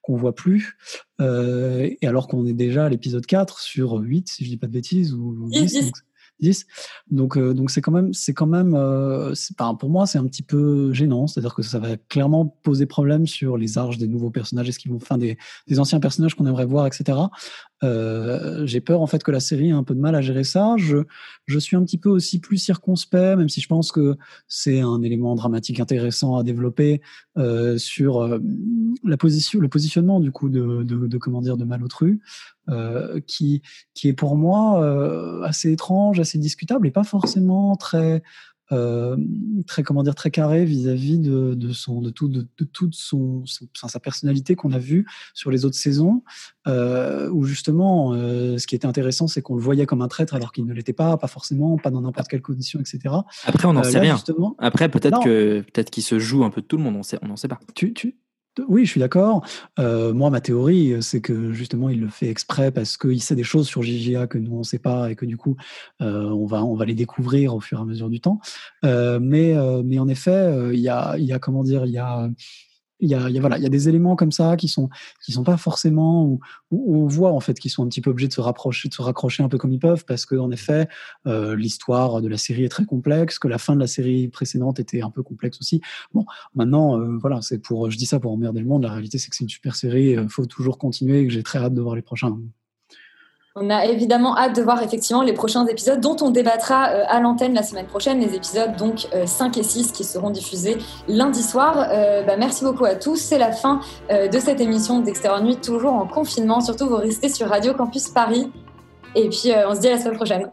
Speaker 14: qu'on voit plus euh, et alors qu'on est déjà à l'épisode 4 sur 8 si je dis pas de bêtises ou 10,
Speaker 9: 10.
Speaker 14: donc 10. Donc euh, donc c'est quand même c'est quand même euh, enfin, pour moi c'est un petit peu gênant, c'est-à-dire que ça va clairement poser problème sur les arches des nouveaux personnages, est-ce qu'ils vont enfin des des anciens personnages qu'on aimerait voir, etc. Euh, j'ai peur en fait que la série ait un peu de mal à gérer ça. Je, je suis un petit peu aussi plus circonspect, même si je pense que c'est un élément dramatique intéressant à développer euh, sur euh, la position, le positionnement du coup de, de, de comment dire de Malotru, euh, qui qui est pour moi euh, assez étrange, assez discutable et pas forcément très euh, très comment dire très carré vis-à-vis de, de son de tout de, de toute son, son- enfin, sa personnalité qu'on a vue sur les autres saisons euh, où justement euh, ce qui était intéressant c'est qu'on le voyait comme un traître alors qu'il ne l'était pas pas forcément pas dans n'importe quelle condition etc
Speaker 11: Après, on n'en sait
Speaker 14: là,
Speaker 11: rien.
Speaker 14: justement-
Speaker 11: Après, peut-être que peut-être qu'il se joue un peu de tout le monde. On sait, on n'en sait pas.
Speaker 14: tu, tu, oui, je suis d'accord. Euh, moi, ma théorie, c'est que justement, il le fait exprès parce qu'il sait des choses sur JJA que nous on ne sait pas et que du coup, euh, on va on va les découvrir au fur et à mesure du temps. Euh, mais euh, mais en effet, euh, il y a il y a comment dire, il y a il y a, il y a- voilà, il y a des éléments comme ça qui sont qui sont pas forcément où, où on voit en fait qu'ils sont un petit peu obligés de se rapprocher, de se raccrocher un peu comme ils peuvent parce que en effet euh, l'histoire de la série est très complexe, que la fin de la série précédente était un peu complexe aussi. Bon, maintenant euh, voilà, c'est pour je dis ça pour emmerder le monde. La réalité c'est que c'est une super série, il faut toujours continuer et que j'ai très hâte de voir les prochains.
Speaker 9: On a évidemment hâte de voir effectivement les prochains épisodes dont on débattra euh, à l'antenne la semaine prochaine, les épisodes donc euh, 5 et 6 qui seront diffusés lundi soir. Euh, bah, merci beaucoup à tous, c'est la fin euh, de cette émission d'Extérieur Nuit, toujours en confinement, surtout vous restez sur Radio Campus Paris. Et puis euh, on se dit à la semaine prochaine.